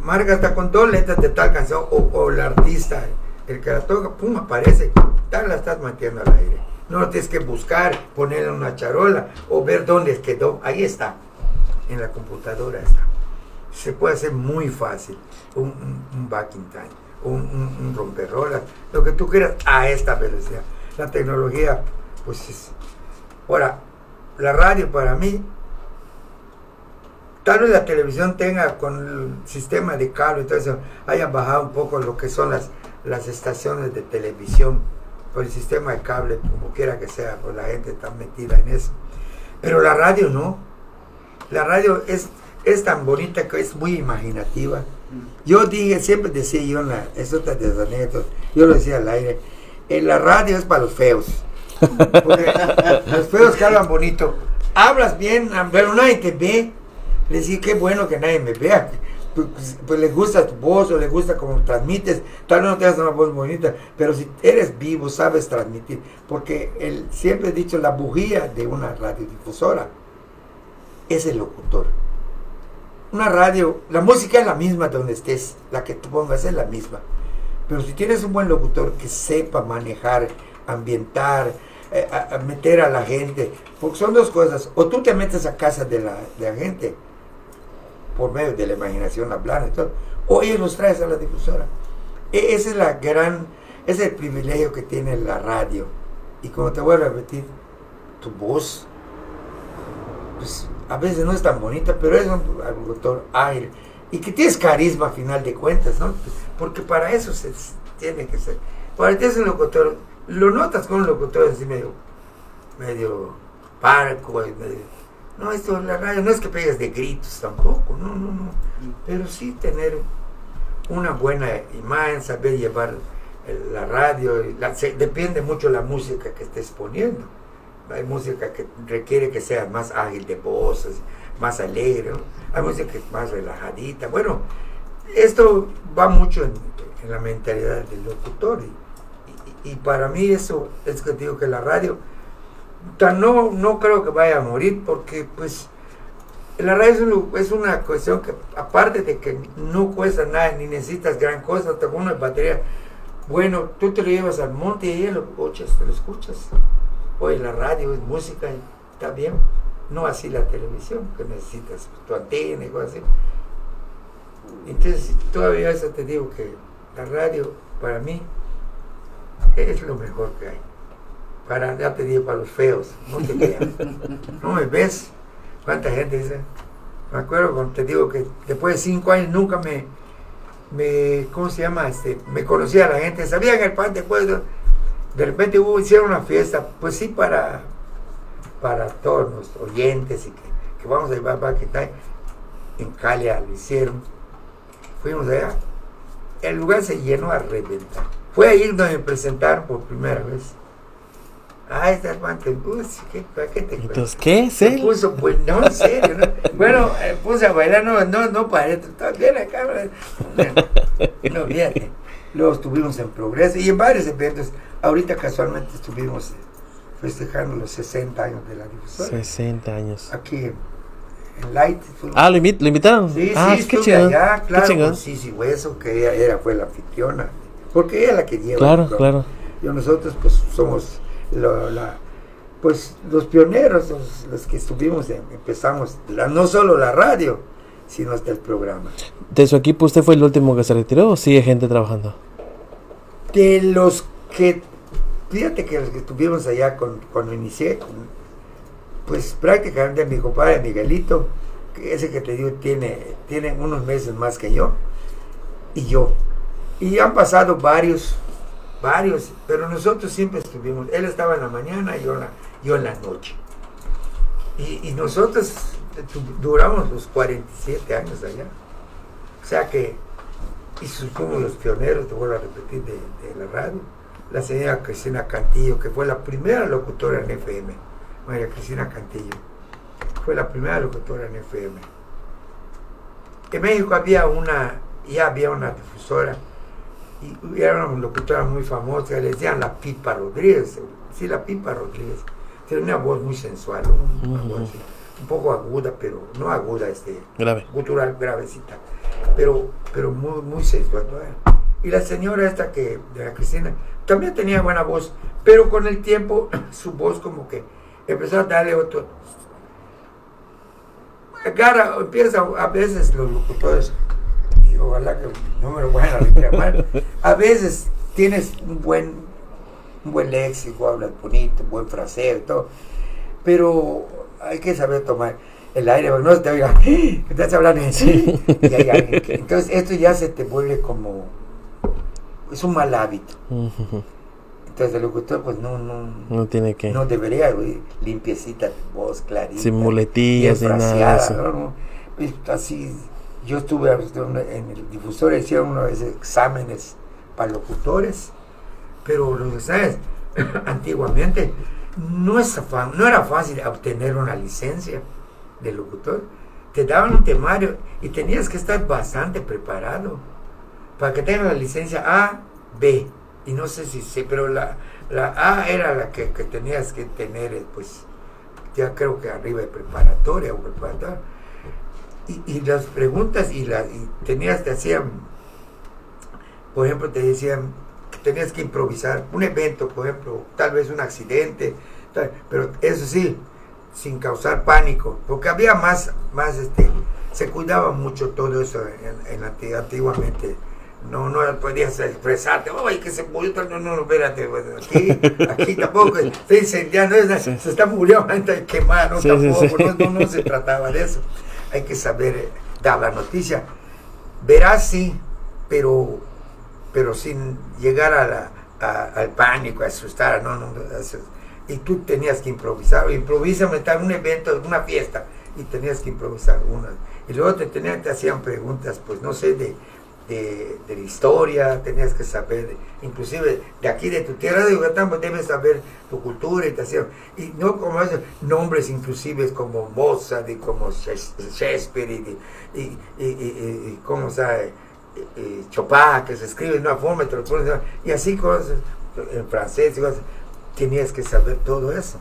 marcas hasta con dos letras de tal canción o, o el artista, el que la toca, pum, aparece, tal la estás metiendo al aire. No lo tienes que buscar, ponerle una charola o ver dónde quedó. Ahí está en la computadora está. Se puede hacer muy fácil un, un, un back time, un, un, un romperrolas, lo que tú quieras a esta velocidad. La tecnología, pues es. Ahora, la radio para mí, tal vez la televisión tenga con el sistema de cable y todo eso, haya bajado un poco lo que son las, las estaciones de televisión, por el sistema de cable, como quiera que sea, pues la gente está metida en eso. Pero la radio no. La radio es, es tan bonita que es muy imaginativa. Yo dije, siempre decía yo en la, es otra de las anécdotas, yo lo decía al aire, en la radio es para los feos. Porque los feos que hablan bonito, hablas bien, pero nadie te ve. Le decía, qué bueno que nadie me vea. Pues, pues, les gusta tu voz o les gusta cómo transmites. Tal vez no tengas una voz bonita, pero si eres vivo, sabes transmitir. Porque el, siempre he dicho, la bujía de una radiodifusora es el locutor. Una radio, la música es la misma donde estés, la que tú pongas es la misma. Pero si tienes un buen locutor que sepa manejar, ambientar, eh, a, a meter a la gente, porque son dos cosas, o tú te metes a casa de la, de la gente por medio de la imaginación hablando y todo, o ellos los traes a la difusora. E- esa es la gran, ese es el privilegio que tiene la radio. Y como te voy a repetir, tu voz, pues a veces no es tan bonita, pero es un locutor ágil y que tienes carisma a final de cuentas, ¿no? Porque para eso se tiene que ser. Para ti es un locutor, lo notas con un locutor así medio, medio parco, medio- no, esto en la radio no es que pegues de gritos tampoco, no, no, no, pero sí tener una buena imagen, saber llevar la radio, depende mucho la música que estés poniendo. Hay música que requiere que sea más ágil de voces, más alegre, ¿no? hay música que es más relajadita. Bueno, esto va mucho en, la mentalidad del locutor y, y- para mí eso es que digo que la radio no, no creo que vaya a morir porque pues la radio es, un- es una cuestión que aparte de que no cuesta nada ni necesitas gran cosa, te una batería, bueno, tú te lo llevas al monte y lo escuchas, te lo escuchas. Oye, la radio es música y está bien, no así la televisión, que necesitas tu antena y cosas así. Entonces, todavía eso te digo que la radio para mí es lo mejor que hay. Para, ya te digo, para los feos, no te creas. No me ves. ¿Cuánta gente dice? Me acuerdo cuando te digo que después de cinco años nunca me, me ¿cómo se llama? Este, me conocía la gente, sabían el pan de, de repente hubo, hicieron una fiesta, pues sí para, para todos los oyentes y que, que vamos a llevar para que está en Calia lo hicieron. Fuimos allá, el lugar se llenó a reventar. Fue ahí donde me presentaron por primera vez. Ah, este hermano, uy, ¿qué, ¿para qué te cuento? Entonces, ¿qué es él? puso, pues, no, en serio. ¿no? Bueno, eh, puse a bailar, no, no, no paré, también acá. No, fíjate. Luego estuvimos en Progreso y en varios eventos. Ahorita casualmente estuvimos eh, festejando los 60 años de la difusora. 60 años. Aquí en, en Light. Ah, ¿lo, invit- lo invitaron? Sí, ah, sí, qué chingón. allá, claro, qué con Sisi Hueso, que ella, era, fue la anfitriona. Porque ella es la que lleva. Claro, claro. y nosotros pues somos lo- la, pues los pioneros, los, los que estuvimos, en- empezamos, la- no solo la radio, sino hasta el programa. ¿De su equipo usted fue el último que se retiró o sigue gente trabajando? De los que, fíjate que los que estuvimos allá con, cuando inicié, con- pues prácticamente mi compadre Miguelito, ese que te digo tiene, tiene unos meses más que yo, y yo. Y han pasado varios, varios, pero nosotros siempre estuvimos, él estaba en la mañana y yo en la, yo en la noche. Y, y nosotros duramos los 47 años allá. O sea que, y fuimos los pioneros, te vuelvo a repetir, de, de la radio. La señora Cristina Cantillo, que fue la primera locutora en FM, María Cristina Cantillo, fue la primera locutora en FM. En México había una, ya había una difusora, y era una locutora muy famosa, le decían la Pipa Rodríguez, sí, la Pipa Rodríguez. Tenía una voz muy sensual, un- voz poco aguda, pero no aguda, este, Grave. gutural gravecita, pero, pero muy, muy sensual. ¿no? Y la señora esta que, de la Cristina, también tenía buena voz, pero con el tiempo su voz como que empezó a darle otro... Cara, empieza a veces los locutores, y ojalá que no me lo vayan a reclamar, a veces tienes un buen, un buen léxico, hablas bonito, un buen fraseo y todo, pero hay que saber tomar el aire, no se te oiga, "¡Ah! estás hablando en sí. Entonces esto ya se te vuelve como, es un mal hábito. Entonces el locutor pues no, no, No tiene que. no debería, güey, limpiecita voz, clarita. Sin muletillas ni nada eso. ¿no? Así, yo estuve en el difusor, hicieron una vez exámenes para locutores, pero lo que sabes, antiguamente no, era fácil obtener una licencia de locutor. Te daban un temario y tenías que estar bastante preparado para que tengas la licencia A, B. Y no sé si sé, pero la, la A era la que, que tenías que tener, pues, ya creo que arriba de preparatoria o preparatoria. Y, y las preguntas y, la, y tenías, te hacían por ejemplo, te decían que tenías que improvisar un evento, por ejemplo, tal vez un accidente, tal- pero eso sí, sin causar pánico, porque había más, más este, se cuidaba mucho todo eso en, en anti- antiguamente. No, no podías expresarte, ¡ay, que se murió! tal-". No, no, no, espérate, aquí, aquí tampoco, está incendiando, se está muriendo, Sí, sí, tampoco, sí. No, no, no se trataba de eso. Hay que saber dar la noticia. Verás, sí, pero, pero sin llegar a la- a- al pánico, a asustar, no, no, y tú tenías que improvisar, improvisa en un evento, una fiesta, y tenías que improvisar una. Y luego te tenían, te hacían preguntas, pues no sé, de, de, la historia, tenías que saber, inclusive de aquí, de tu tierra de Yucatán, pues debes saber tu cultura y te hacían, y no como esos nombres inclusive como Mozart y como Shakes- Shakespeare y, y, y, y, cómo sabe, Chopin, que se escribe de una forma y y así cosas en francés cosas tenías que saber todo eso.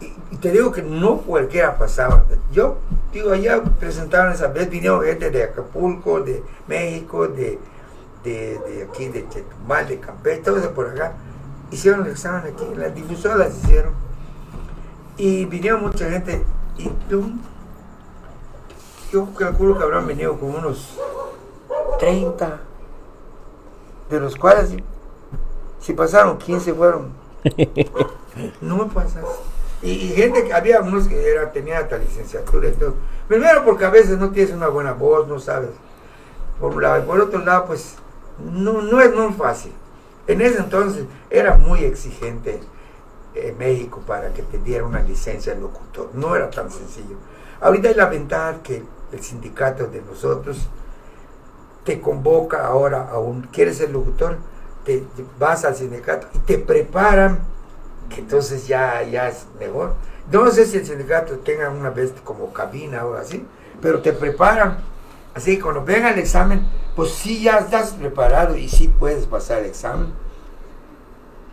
Y, y te digo que no cualquiera pasaba. Yo, digo, allá presentaban esa vez, vinieron gente de Acapulco, de México, de, de, de aquí, de Chetumal, de Campeche, todo eso por acá. Hicieron el examen aquí, las difusoras hicieron. Y vinieron mucha gente. Y tú, yo calculo que habrán venido como unos 30, de los cuales, si, si pasaron 15, fueron no me pasas. Y, gente que había unos que era, tenía hasta licenciatura y todo. Primero porque a veces no tienes una buena voz, no sabes. Por un lado. Y por otro lado, pues no, no es muy fácil. En ese entonces era muy exigente eh, México para que te diera una licencia de locutor. No era tan sencillo. Ahorita hay la ventaja que el sindicato de nosotros te convoca ahora a un, ¿quieres ser locutor? Te vas al sindicato y te preparan, que entonces ya, ya es mejor. No sé si el sindicato tenga una vez como cabina o así, pero te preparan. Así que cuando venga el examen, pues sí ya estás preparado y sí puedes pasar el examen.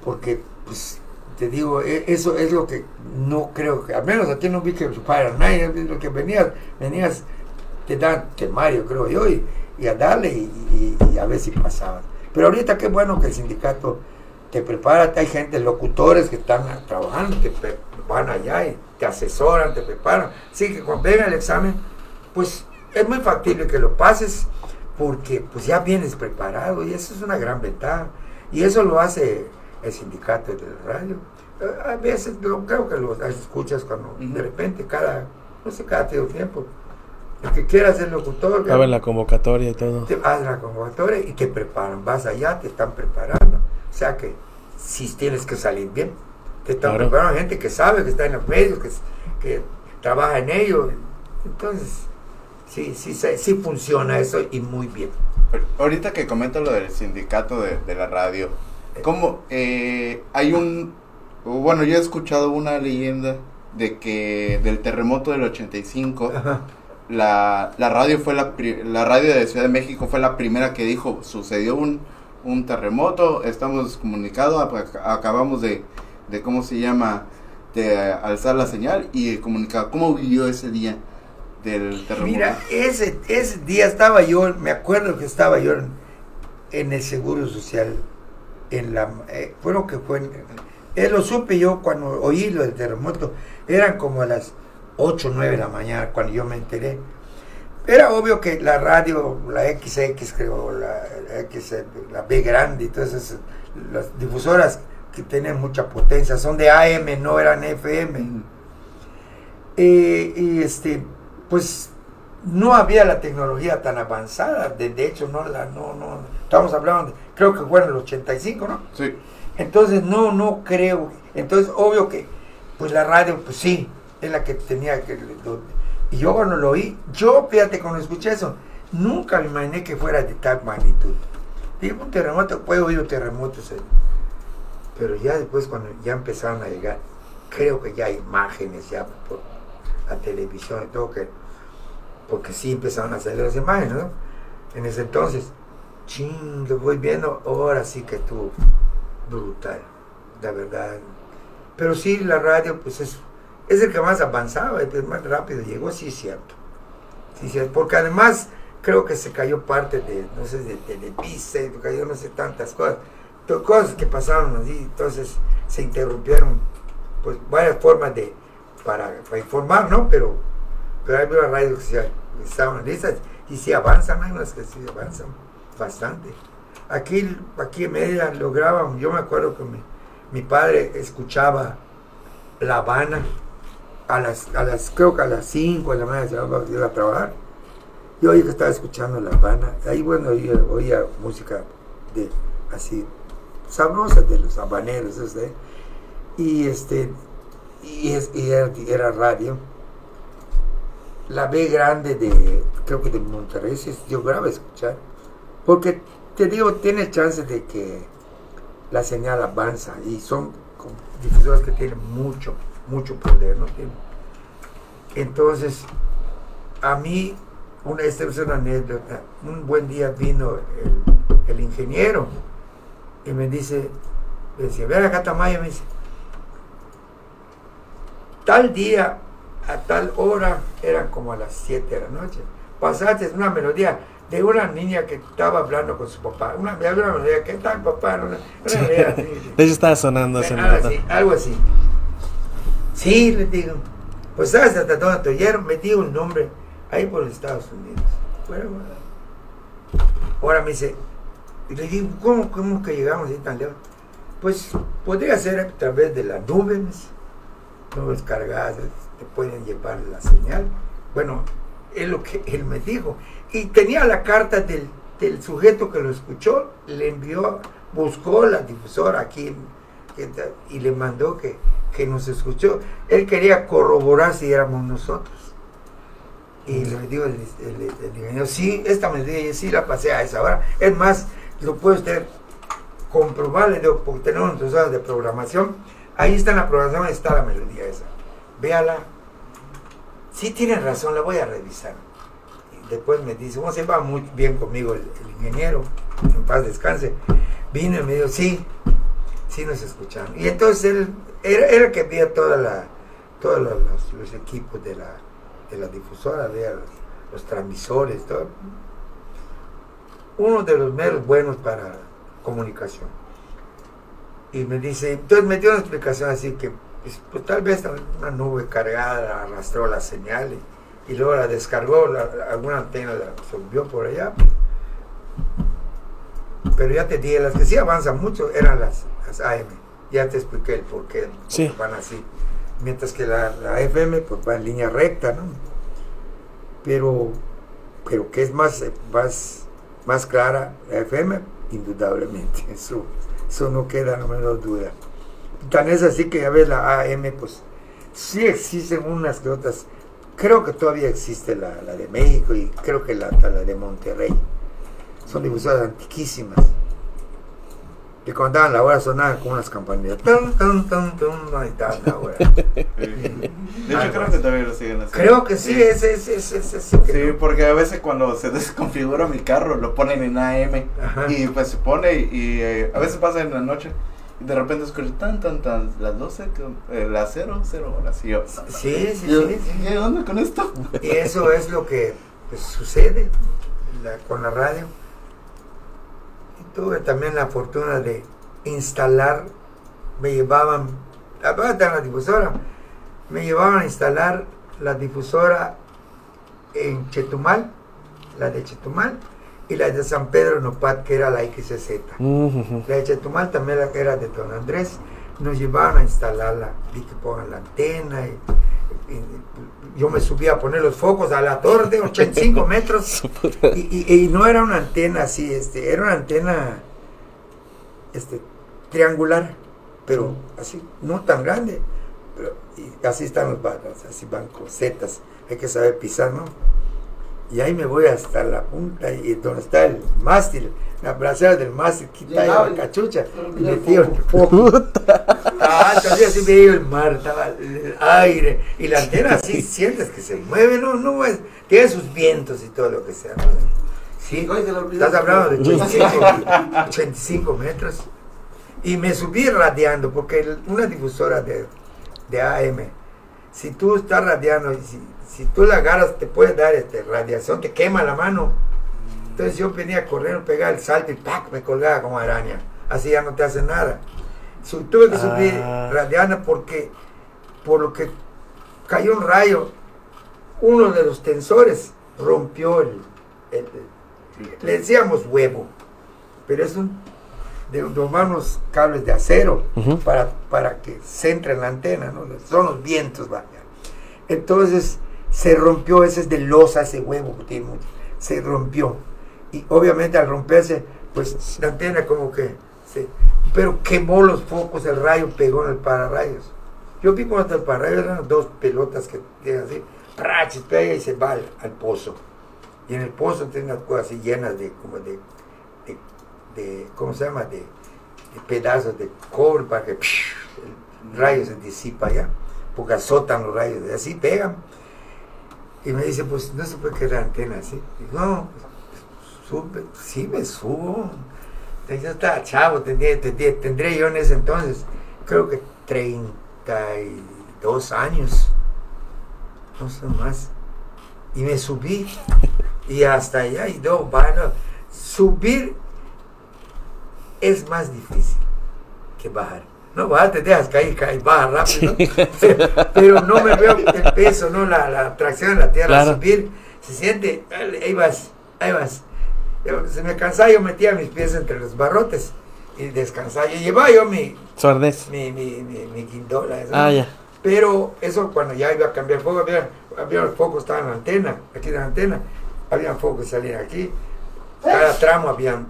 Porque, pues, te digo, e- eso es lo que no creo que, al menos aquí no vi que para nadie, lo que venías, venías, te dan temario, creo yo, y, y a darle y, y- y a ver si pasabas. Pero ahorita qué bueno que el sindicato te prepara, hay gente, locutores que están trabajando, que van allá y te asesoran, te preparan. Así que cuando venga el examen, pues es muy factible que lo pases porque pues ya vienes preparado y eso es una gran ventaja. Y eso lo hace el sindicato de la radio. Eh, A veces lo, creo que lo escuchas cuando de repente cada, no sé, cada tiempo. El que quiera ser locutor, Estaba en la convocatoria y todo. te vas a la convocatoria y te preparan, vas allá, te están preparando. O sea que si tienes que salir bien, te están Claro. preparando gente que sabe, que está en los medios, que, que trabaja en ello. Entonces, sí, sí, sí, sí funciona eso y muy bien. Ahorita que comento lo del sindicato de, de la radio, ¿cómo eh, hay un... Bueno, yo he escuchado una leyenda de que del terremoto del 85, Ajá. la, la radio fue la, pri- la radio de Ciudad de México fue la primera que dijo, sucedió un, un terremoto, estamos comunicados, ac- acabamos de, de, ¿cómo se llama?, de alzar la señal y comunicado. ¿Cómo vivió ese día del terremoto? Mira, ese, ese día estaba yo, me acuerdo que estaba yo en, el Seguro Social, en la, eh, bueno que fue, eh, lo supe yo cuando oí lo del terremoto, eran como a las 8 o 9 de la mañana cuando yo me enteré. Era obvio que la radio, la XX creo, la, X, la B grande esas, las difusoras que tienen mucha potencia, son de AM, no eran FM. Eh, y este, pues no había la tecnología tan avanzada, de, de hecho no la, no, no, estamos hablando, de- creo que fue en el 85, ¿no? Sí. Entonces no, no creo, entonces obvio que, pues la radio, pues sí, es la que tenía que, y yo cuando lo oí, yo fíjate cuando escuché eso, nunca me imaginé que fuera de tal magnitud. Digo, un terremoto, puede oír terremotos, pero ya después cuando ya empezaron a llegar, creo que ya hay imágenes ya por la televisión y todo que porque sí empezaron a salir las imágenes, ¿no? En ese entonces, ching, lo voy viendo, ahora sí que estuvo brutal, la verdad. Pero sí, la radio, pues es, es el que más avanzaba, el más rápido llegó, sí es cierto. Sí, cierto. Porque además, creo que se cayó parte de, no sé, de Televisa, cayó no sé tantas cosas, cosas que pasaron así, entonces se interrumpieron, pues varias formas de, para, para informar, ¿no? Pero, pero hay varias radios que, estaban listas y sí avanzan, hay unas que sí avanzan bastante. Aquí, aquí en Mérida lograban, yo me acuerdo que mi padre escuchaba La Habana a las, a las, creo que a las 5 de la mañana se iba a ir a trabajar. Yo oí que estaba escuchando La Habana, ahí bueno, oía, música de así sabrosa de los habaneros, este, y este, y, es- y era, radio. La B grande de, creo que de Monterrey, sí, yo grabo escuchar, porque te digo, tiene chance de que la señal avanza y son difusoras que tienen mucho, mucho poder, ¿no? Entonces, a mí, una, esta es una anécdota, un buen día vino el, el ingeniero y me dice, me decía, ve acá Tamayo, me dice, tal día, a tal hora, eran como a las 7 de la noche, pasaste una melodía de una niña que estaba hablando con su papá, una, una melodía, ¿qué tal papá? Una, una melodía así, De hecho estaba sonando algo rato. así, algo así. Sí, le digo. Pues sabes hasta dónde te oyeron, me dio un nombre ahí por los Estados Unidos. Ahora me dice, y le digo, ¿cómo, cómo que llegamos ahí tan lejos? Pues podría ser a través de las nubes, nubes cargadas, te pueden llevar la señal. Bueno, es lo que él me dijo. Y tenía la carta del, del sujeto que lo escuchó, le envió, buscó la difusora aquí y le mandó que, que nos escuchó. Él quería corroborar si éramos nosotros. Y le digo el, el, el ingeniero, sí, esta medida sí la pasé a esa hora. Es más, lo puede usted comprobar, le digo, porque tenemos nuestras horas de programación. Ahí está en la programación, está la melodía esa. Véala. Sí tiene razón, la voy a revisar. Y después me dice, bueno, se va muy bien conmigo el, el ingeniero, en paz descanse. Vino y me dijo, sí, sí nos escucharon. Y entonces él era, era el que veía toda la, todos los, los- equipos de la, de la difusora, veía los, transmisores, todo. Uno de los meros buenos para comunicación. Y me dice, entonces me dio una explicación así que pues, pues, tal vez una nube cargada arrastró la señal y, luego la descargó, alguna antena la absorbió por allá. Pero ya te dije, las que sí avanzan mucho eran las, las AM. Ya te expliqué el porqué, porque Sí. van así. Mientras que la, la FM pues va en línea recta, ¿no? Pero, pero que es más, más, más clara la FM, indudablemente. Eso, eso no queda la menor duda. Tan es así que ya ves la AM, pues sí existen unas que otras. Creo que todavía existe la, la de México y creo que la, la de Monterrey. Son difusoras antiquísimas. Que cuando daban la hora sonaban como unas campanillas. Tum, tum, tum, tum, ahí está la hora. De hecho, creo que todavía lo siguen haciendo. Creo que sí, es ese, ese que Sí, porque a veces cuando se desconfigura mi carro lo ponen en AM Ajá. y pues se pone y eh, a veces pasa en la noche y de repente escucho tan tan tan las 12, que- eh, las 0, 0 horas y yo. Sí, sí, sí, sí. ¿Qué onda con esto? Y eso es lo que pues, sucede la- con la radio. Tuve también la fortuna de instalar, me llevaban, aparte de la difusora, me llevaban a instalar la difusora en Chetumal, la de Chetumal, y la de San Pedro Nopat, que era la XZ. Ujú. La de Chetumal también la- era de Don Andrés. Nos llevaban a instalarla, vi que pongan la antena. Y, y- yo me subía a poner los focos a la torre de 85 metros. Y, y- y no era una antena así, este, era una antena este, triangular, pero así, no tan grande. Pero, y así están los barcos, así van cosetas, hay que saber pisar, ¿no? Y ahí me voy hasta la punta y donde está el mástil, la bracera del mástil, quita ahí la cachucha y metí el foco. Ah, entonces así veía el mar, estaba el aire y la antena así sientes que se mueve, no, no es, tiene sus vientos y todo lo que sea. ¿no? Sí, estás hablando de 85, 85 metros. Y me subí radiando porque el- una difusora de, de AM, si tú estás radiando y si, si tú la agarras te puede dar este, radiación, te quema la mano Entonces yo venía a correr, pegaba el salto y ¡pac! me colgaba como araña. Así ya no te hace nada. Su- tuve que subir Ah. radiana porque, por lo que cayó un rayo, uno de los tensores rompió el, el- le decíamos huevo, pero es un de tomar unos cables de acero Ujú. para, para que centre en la antena, ¿no? Son los vientos, vaya. Entonces se rompió, ese es de losa, ese huevo se rompió. Y obviamente al romperse, pues la antena como que se... Pero quemó los focos, el rayo pegó en el pararrayos. Yo vi cuando el pararrayos eran dos pelotas que tienen así, ¡prachis! pega y se va al, pozo. Y en el pozo tiene unas cosas así llenas de, como de, de, ¿cómo se llama? De, pedazos de cobre para que el rayo se disipa ya, porque azotan los rayos, y así pegan. Y me dice, pues no se puede quedar antena así. Digo, no, pues, sí me subo. Yo estaba chavo, tendría, tendría- tendría yo en ese entonces, creo que 32 años, no sé más. Y me subí, y hasta allá, y no, bueno, subir es más difícil que bajar. No, bajar te dejas caer, caer, baja rápido. ¿no? Pero, pero no me veo el peso, no la, la tracción en la tierra. Claro. Subir, se siente, ahí vas, ahí vas. Yo- se me cansaba, yo metía mis pies entre los barrotes y descansaba. Yo llevaba yo mi, arnés. mi, mi, mi, mi guindola. eso, Ah, ya. Pero eso cuando ya iba a cambiar foco, había, había los focos estaban en la antena, aquí en la antena, había focos que salían aquí. Cada tramo habían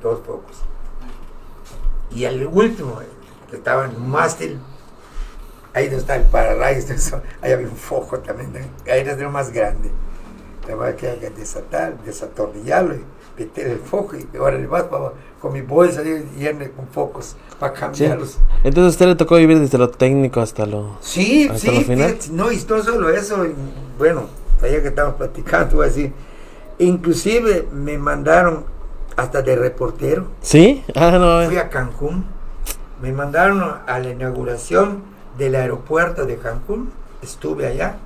dos focos. Y el último, que estaba en un mástil, ahí donde está el pararrayos, ahí había un foco también, ahí era lo más grande. Tenía que que desatar, desatornillarlo y meter el foco y ahora le vas para, con mi bolsa llena con focos para Sí. cambiarlos. Entonces a usted le tocó vivir desde lo técnico hasta lo... Sí, ¿Hasta sí, lo final? no, y no solo eso, y, bueno, allá que estamos platicando, voy a decir, inclusive me mandaron hasta de reportero, ¿Sí? Ah, no. fui a Cancún, me mandaron a la inauguración del aeropuerto de Cancún, estuve allá,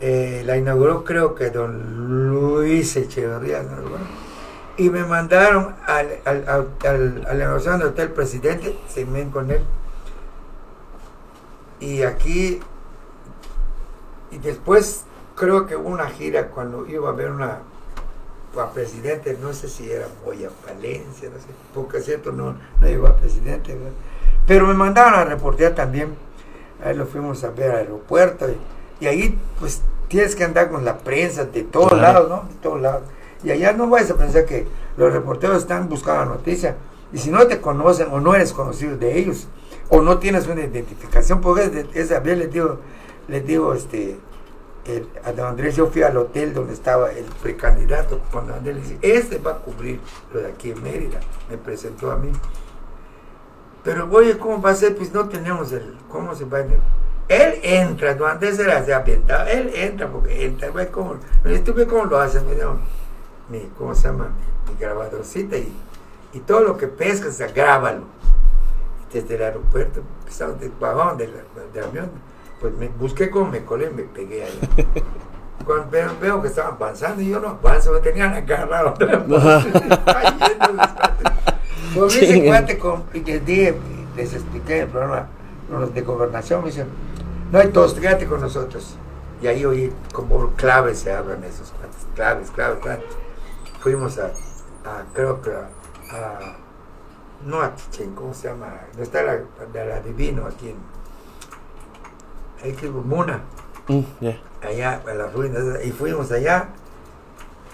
eh, la inauguró creo que don Luis Echeverría, ¿no? y me mandaron a la inauguración del Hotel Presidente, se me con él, y aquí, y después creo que una gira cuando iba a ver una a presidente, no sé si era Boya Palencia, no sé, porque cierto, no, no llegó a presidente, ¿verdad? pero me mandaron a reportear también, ahí lo fuimos a ver al aeropuerto, y ahí pues tienes que andar con la prensa de todos Claro. lados, ¿no? De todos lados. Y allá no vayas a pensar que los reporteros están buscando la noticia, y si no te conocen o no eres conocido de ellos, o no tienes una identificación, porque es, de- les digo, les digo, este, el- a don Andrés, yo fui al hotel donde estaba el precandidato, cuando Andrés le dice, este va a cubrir lo de aquí en Mérida, me presentó a mí. Pero oye, ¿cómo va a ser? Pues no tenemos el, ¿cómo se va a? Él entra, don Andrés era de ambientado, él entra porque entra, dice, ¿tú ves cómo lo haces? Me dio mi, ¿cómo se llama? Mi, mi grabadorcita y, y todo lo que pescas, o sea, grábalo. Desde el aeropuerto, empezamos de, bajamos del, del avión, pues me busqué cómo me colé, me pegué ahí. Cuando veo, veo que estaban avanzando y yo no avanzo, me tenían agarrado. Con ese Chingue. cuate con, y les dije, les expliqué el programa los de gobernación, me dicen, no hay tos, quédate con nosotros. Y ahí oí como claves se hablan esos cuates, claves, claves, claves. Fuimos a, a creo que a, a- no a Chichen, ¿cómo se llama? No está la, de la Divino aquí en, ahí que Muna Mm, allá a las ruinas y fuimos allá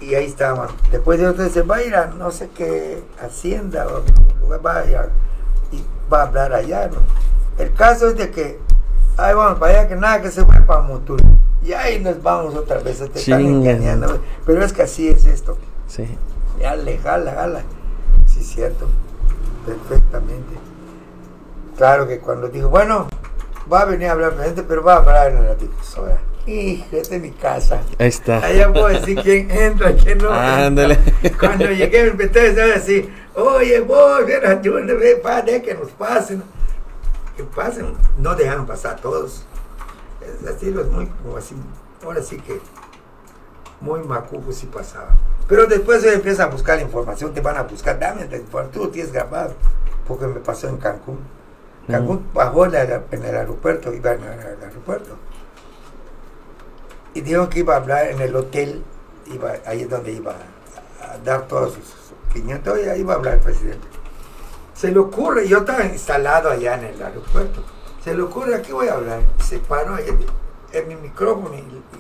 y ahí estaban después de usted se va a ir a no sé qué hacienda o lugar, va a ir a- y va a hablar allá ¿no? el caso es de que ahí vamos para allá que nada que se fue para Motul y ahí nos vamos otra vez te están engañando pero es que así es esto Sí. Jale, jala, jala. Sí, cierto. Perfectamente. Claro que cuando dijo, bueno, va a venir a hablar presente, pero va a hablar en la difusora. Hijo, esta es mi casa. Ahí está. Allá puedo decir quién entra, quién no. Ándale. Cuando llegué me empecé a decir oye, vos, ven, ayúdame, ven, padre, que nos pasen. Que pasen, no dejan pasar a todos. Es así, los muy, como así, ahora sí que muy macuco si pasaba. Pero después se empieza a buscar la información, te van a buscar, dame la información, tú lo tienes grabado, porque me pasó en Cancún. Cancún bajó en el aeropuerto, iba en el aeropuerto. Y dijo que iba a hablar en el hotel, iba, ahí es donde iba a, dar todos sus 500, y ahí iba a hablar el presidente. Se le ocurre, yo estaba instalado allá en el aeropuerto, se le ocurre, aquí voy a hablar. Se paró en mi micrófono,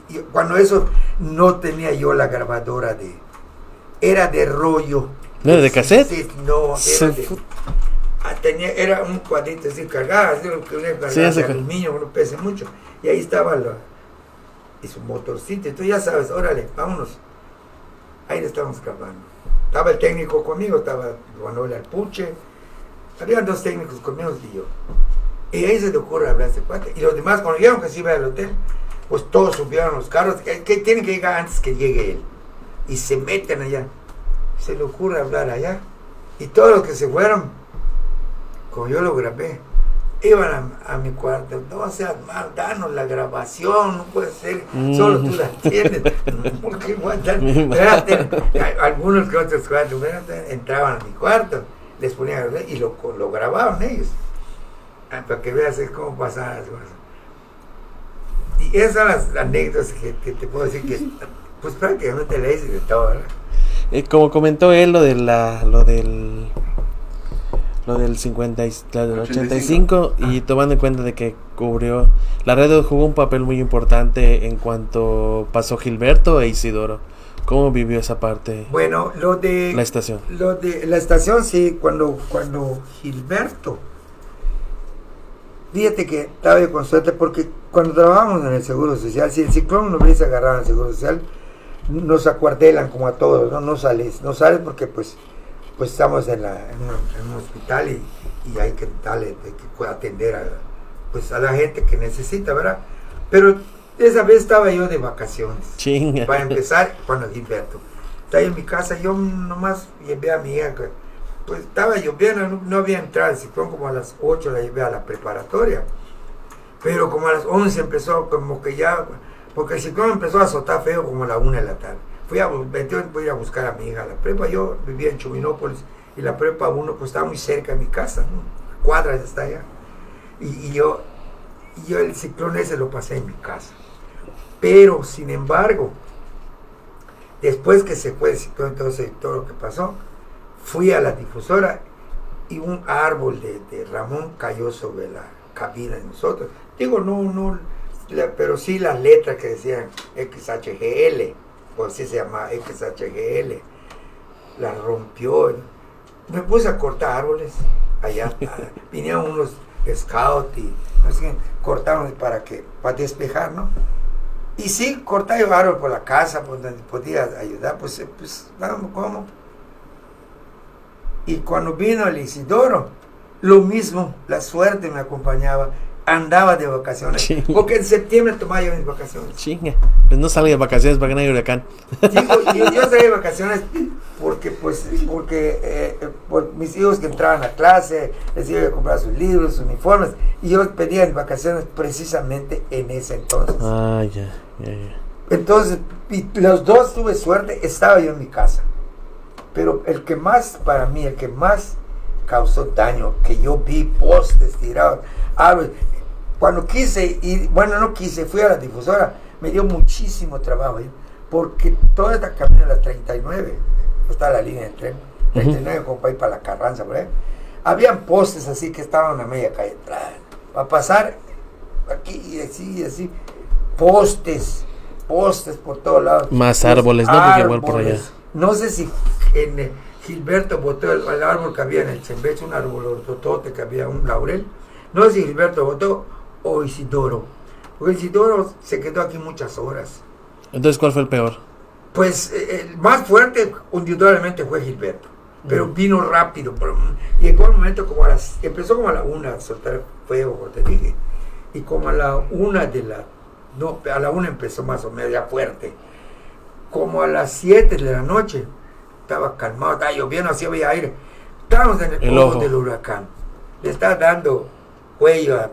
y, cuando eso no tenía yo la grabadora de, era de rollo. ¿No era de cassette? Sí, no, era de, ah, tenía, era un cuadrito así cargado, así lo que uno cargaba Sí, de aluminio, no pese mucho. Y ahí estaba lo, y su motorcito. Entonces ya sabes, órale, vámonos. Ahí le estamos grabando. Estaba el técnico conmigo, estaba Manuel Alpuche. Había dos técnicos conmigo y yo. Y ahí se le ocurre hablar a este cuate. Y los demás, cuando llegaron que se iba al hotel, pues todos subieron los carros, que, tienen que llegar antes que llegue él. Y se meten allá. Se le ocurre hablar allá. Y todos los que se fueron, como yo lo grabé, iban a, a mi cuarto. No seas mal, danos la grabación, no puede ser, solo tú la tienes. ¿Por qué guardan? Espérate. Algunos que otros espérate, entraban a mi cuarto, les ponían y lo, lo grababan ellos. Ah, Para que veas es cómo pasaban las cosas. Y esas son las anécdotas que, que te puedo decir que, pues prácticamente le hice de todo, ¿verdad? Eh, como comentó él lo de la lo del lo del 50 y- la del 85 y tomando en cuenta de que cubrió la red jugó un papel muy importante en cuanto pasó Gilberto e Isidoro. ¿Cómo vivió esa parte Bueno, lo de la estación? Lo de la estación, sí, cuando, cuando Gilberto, fíjate que estaba yo con suerte porque cuando trabajábamos en el Seguro Social, si el ciclón nos hubiese agarrado en el Seguro Social, nos acuartelan como a todos, no, no sales, no sales porque pues, pues estamos en, la, en un hospital y, y hay que darle, hay que atender a, pues, a la gente que necesita, ¿verdad? Pero esa vez estaba yo de vacaciones. Chinga. Para empezar, cuando Gilberto. Estaba en mi casa, yo nomás llevé a mi hija, pues estaba lloviendo, no, no había entrado el ciclón, como a las 8 la llevé a la preparatoria. Pero como a las 11 empezó, como que ya, porque el ciclón empezó a azotar feo como a la 1 de la tarde. Fui a, voy a buscar a mi hija a la prepa, yo vivía en Chuminópolis y la prepa 1 pues estaba muy cerca de mi casa, ¿no? cuadras está allá. Y, y yo, y yo el ciclón ese lo pasé en mi casa. Pero, sin embargo, después que se fue entonces todo lo que pasó, fui a la difusora y un árbol de, de Ramón cayó sobre la cabina de nosotros. Digo, no, no, la- pero sí las letras que decían XHGL, o así se llama XHGL, la rompió. Me puse a cortar árboles allá. Vinieron unos scouts y así cortaron para que, para despejar, ¿no? Y sí, cortaba yo árbol por la casa, por donde podía ayudar, pues, eh, pues, vamos, ¿cómo? Y cuando vino el Isidoro, lo mismo, la suerte me acompañaba, andaba de vacaciones, Sí. porque en septiembre tomaba yo mis vacaciones. Chinga. Pues no salga de vacaciones para que no haya huracán. Digo, yo, yo salí de vacaciones porque, pues, porque eh, por mis hijos que entraban a clase, les iba a comprar sus libros, sus uniformes, y yo pedía mis vacaciones precisamente en ese entonces. Ah, ya, ya, ya. Entonces, y los dos tuve suerte, estaba yo en mi casa. Pero el que más, para mí, el que más causó daño, que yo vi postes tirados, árboles, cuando quise ir, bueno, no quise, fui a la difusora, me dio muchísimo trabajo, ¿eh? porque toda esta camino, la 39, está la línea de tren, 39 como para ir para la Carranza, por ahí, habían postes así que estaban a media calle, para pasar aquí y así y así, postes, postes por todos lados. Más árboles, ¿no? Porque igual por allá. árboles. No sé si en eh, Gilberto votó el, el árbol que había en el Chembeche, un árbol ortotote que había, un laurel. No sé si Gilberto votó o Isidoro. Porque Isidoro se quedó aquí muchas horas. Entonces, ¿cuál fue el peor? Pues eh, el más fuerte, indudablemente, fue Gilberto. Pero vino rápido. pero, mm, llegó un momento como a las. Empezó como a la una a soltar fuego, como te dije. Y como a la una de la. No, a la una empezó más o menos ya fuerte. Como a las 7 de la noche, estaba calmado, estaba lloviendo, así había aire. Estábamos en el, El ojo del huracán. Le estaba dando cuello a,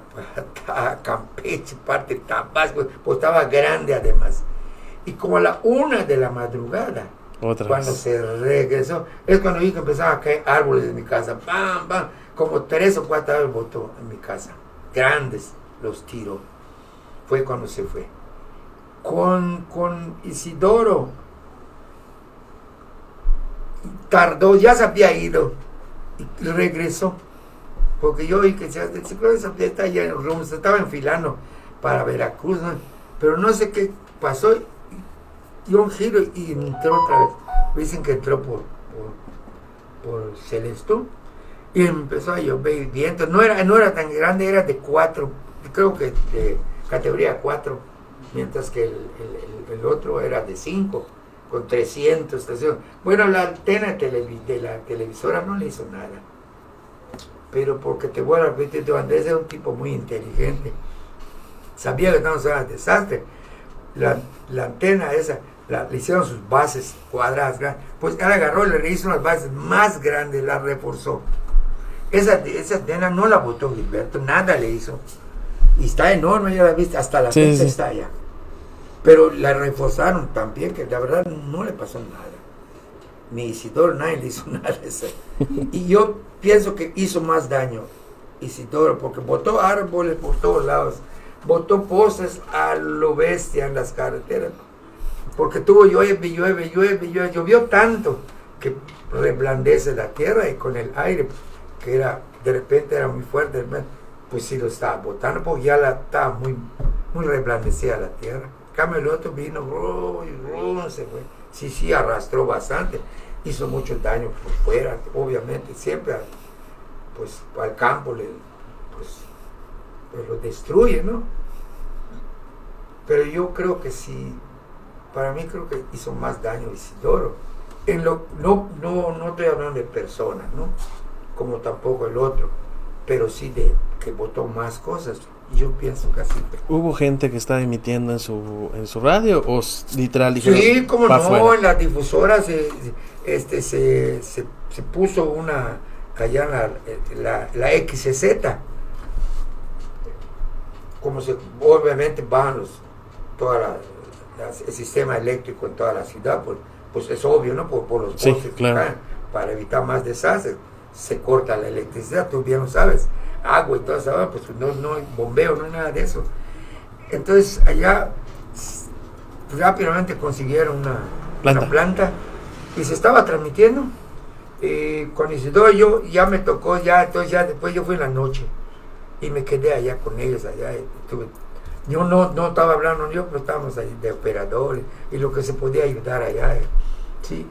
a- a Campeche, parte de Tabasco, pues estaba grande además. Y como a la una de la madrugada, Otra cuando vez. se regresó, es cuando vi que empezaban a caer árboles en mi casa. ¡Pam, pam! Como tres o cuatro árboles botó en mi casa. Grandes los tiró. Fue cuando se fue. Con, con Isidoro. Tardó, ya se había ido. Y regresó. Porque yo vi que se se creo que se en estaba enfilando para Veracruz, ¿no? Pero no sé qué pasó. Dio un giro y entró otra vez. Dicen que entró por, por, por Celestún. Y empezó a llover viento. No era, no era tan grande, era de 4, creo que de categoría 4, mientras que el, el- otro era de 5, con 300 estaciones. Bueno, la antena de la televisora no le hizo nada. Pero porque te voy a repetir, Andrés era un tipo muy inteligente. Sabía que estábamos en un desastre. La, la antena esa, la, le hicieron sus bases cuadradas, grandes. pues él agarró y le hizo unas bases más grandes, la reforzó. Esa, esa antena no la botó Gilberto, nada le hizo. Y está enorme, ya la viste, hasta la Sí, fecha sí. está allá. Pero la reforzaron también, que la verdad no le pasó nada. Ni Isidoro, nadie le hizo nada. Y yo pienso que hizo más daño Isidoro, porque botó árboles por todos lados, botó postes a lo bestia en las carreteras, porque tuvo llueve, llueve, llueve, llueve, llovió tanto que reblandece la tierra y con el aire, que era de repente era muy fuerte, pues sí lo estaba botando, porque ya la, estaba muy, muy reblandecida la tierra. En cambio el otro vino, y se fue. Sí, sí, arrastró bastante, hizo mucho daño por fuera, obviamente, siempre pues al campo le pues, lo destruye, ¿no? Pero yo creo que sí, para mí creo que hizo más daño Isidoro. En lo, no, no, no estoy hablando de personas, ¿no? Como tampoco el otro, pero sí de que votó más cosas. Yo pienso que así. ¿Hubo gente que estaba emitiendo en su, en su radio o literal dijeron Sí, como "Pa' no, fuera"? en la difusora se, este, se, se, se puso una, allá en la, la, la XZ, como se, obviamente van los, toda la, las- el sistema eléctrico en toda la ciudad, pues, pues es obvio, ¿no? Por, por los Sí, postes que claro. caen, para evitar más desastres, se corta la electricidad, tú bien lo sabes, agua y toda esa, pues no, no hay bombeo, no hay nada de eso. Entonces allá rápidamente consiguieron una Planta. una planta y se estaba transmitiendo. Eh, con Isidoro yo ya me tocó, ya, entonces ya después yo fui en la noche y me quedé allá con ellos, allá. yo no, no estaba hablando yo, pero estábamos ahí de operadores y lo que se podía ayudar allá. eh. Sí,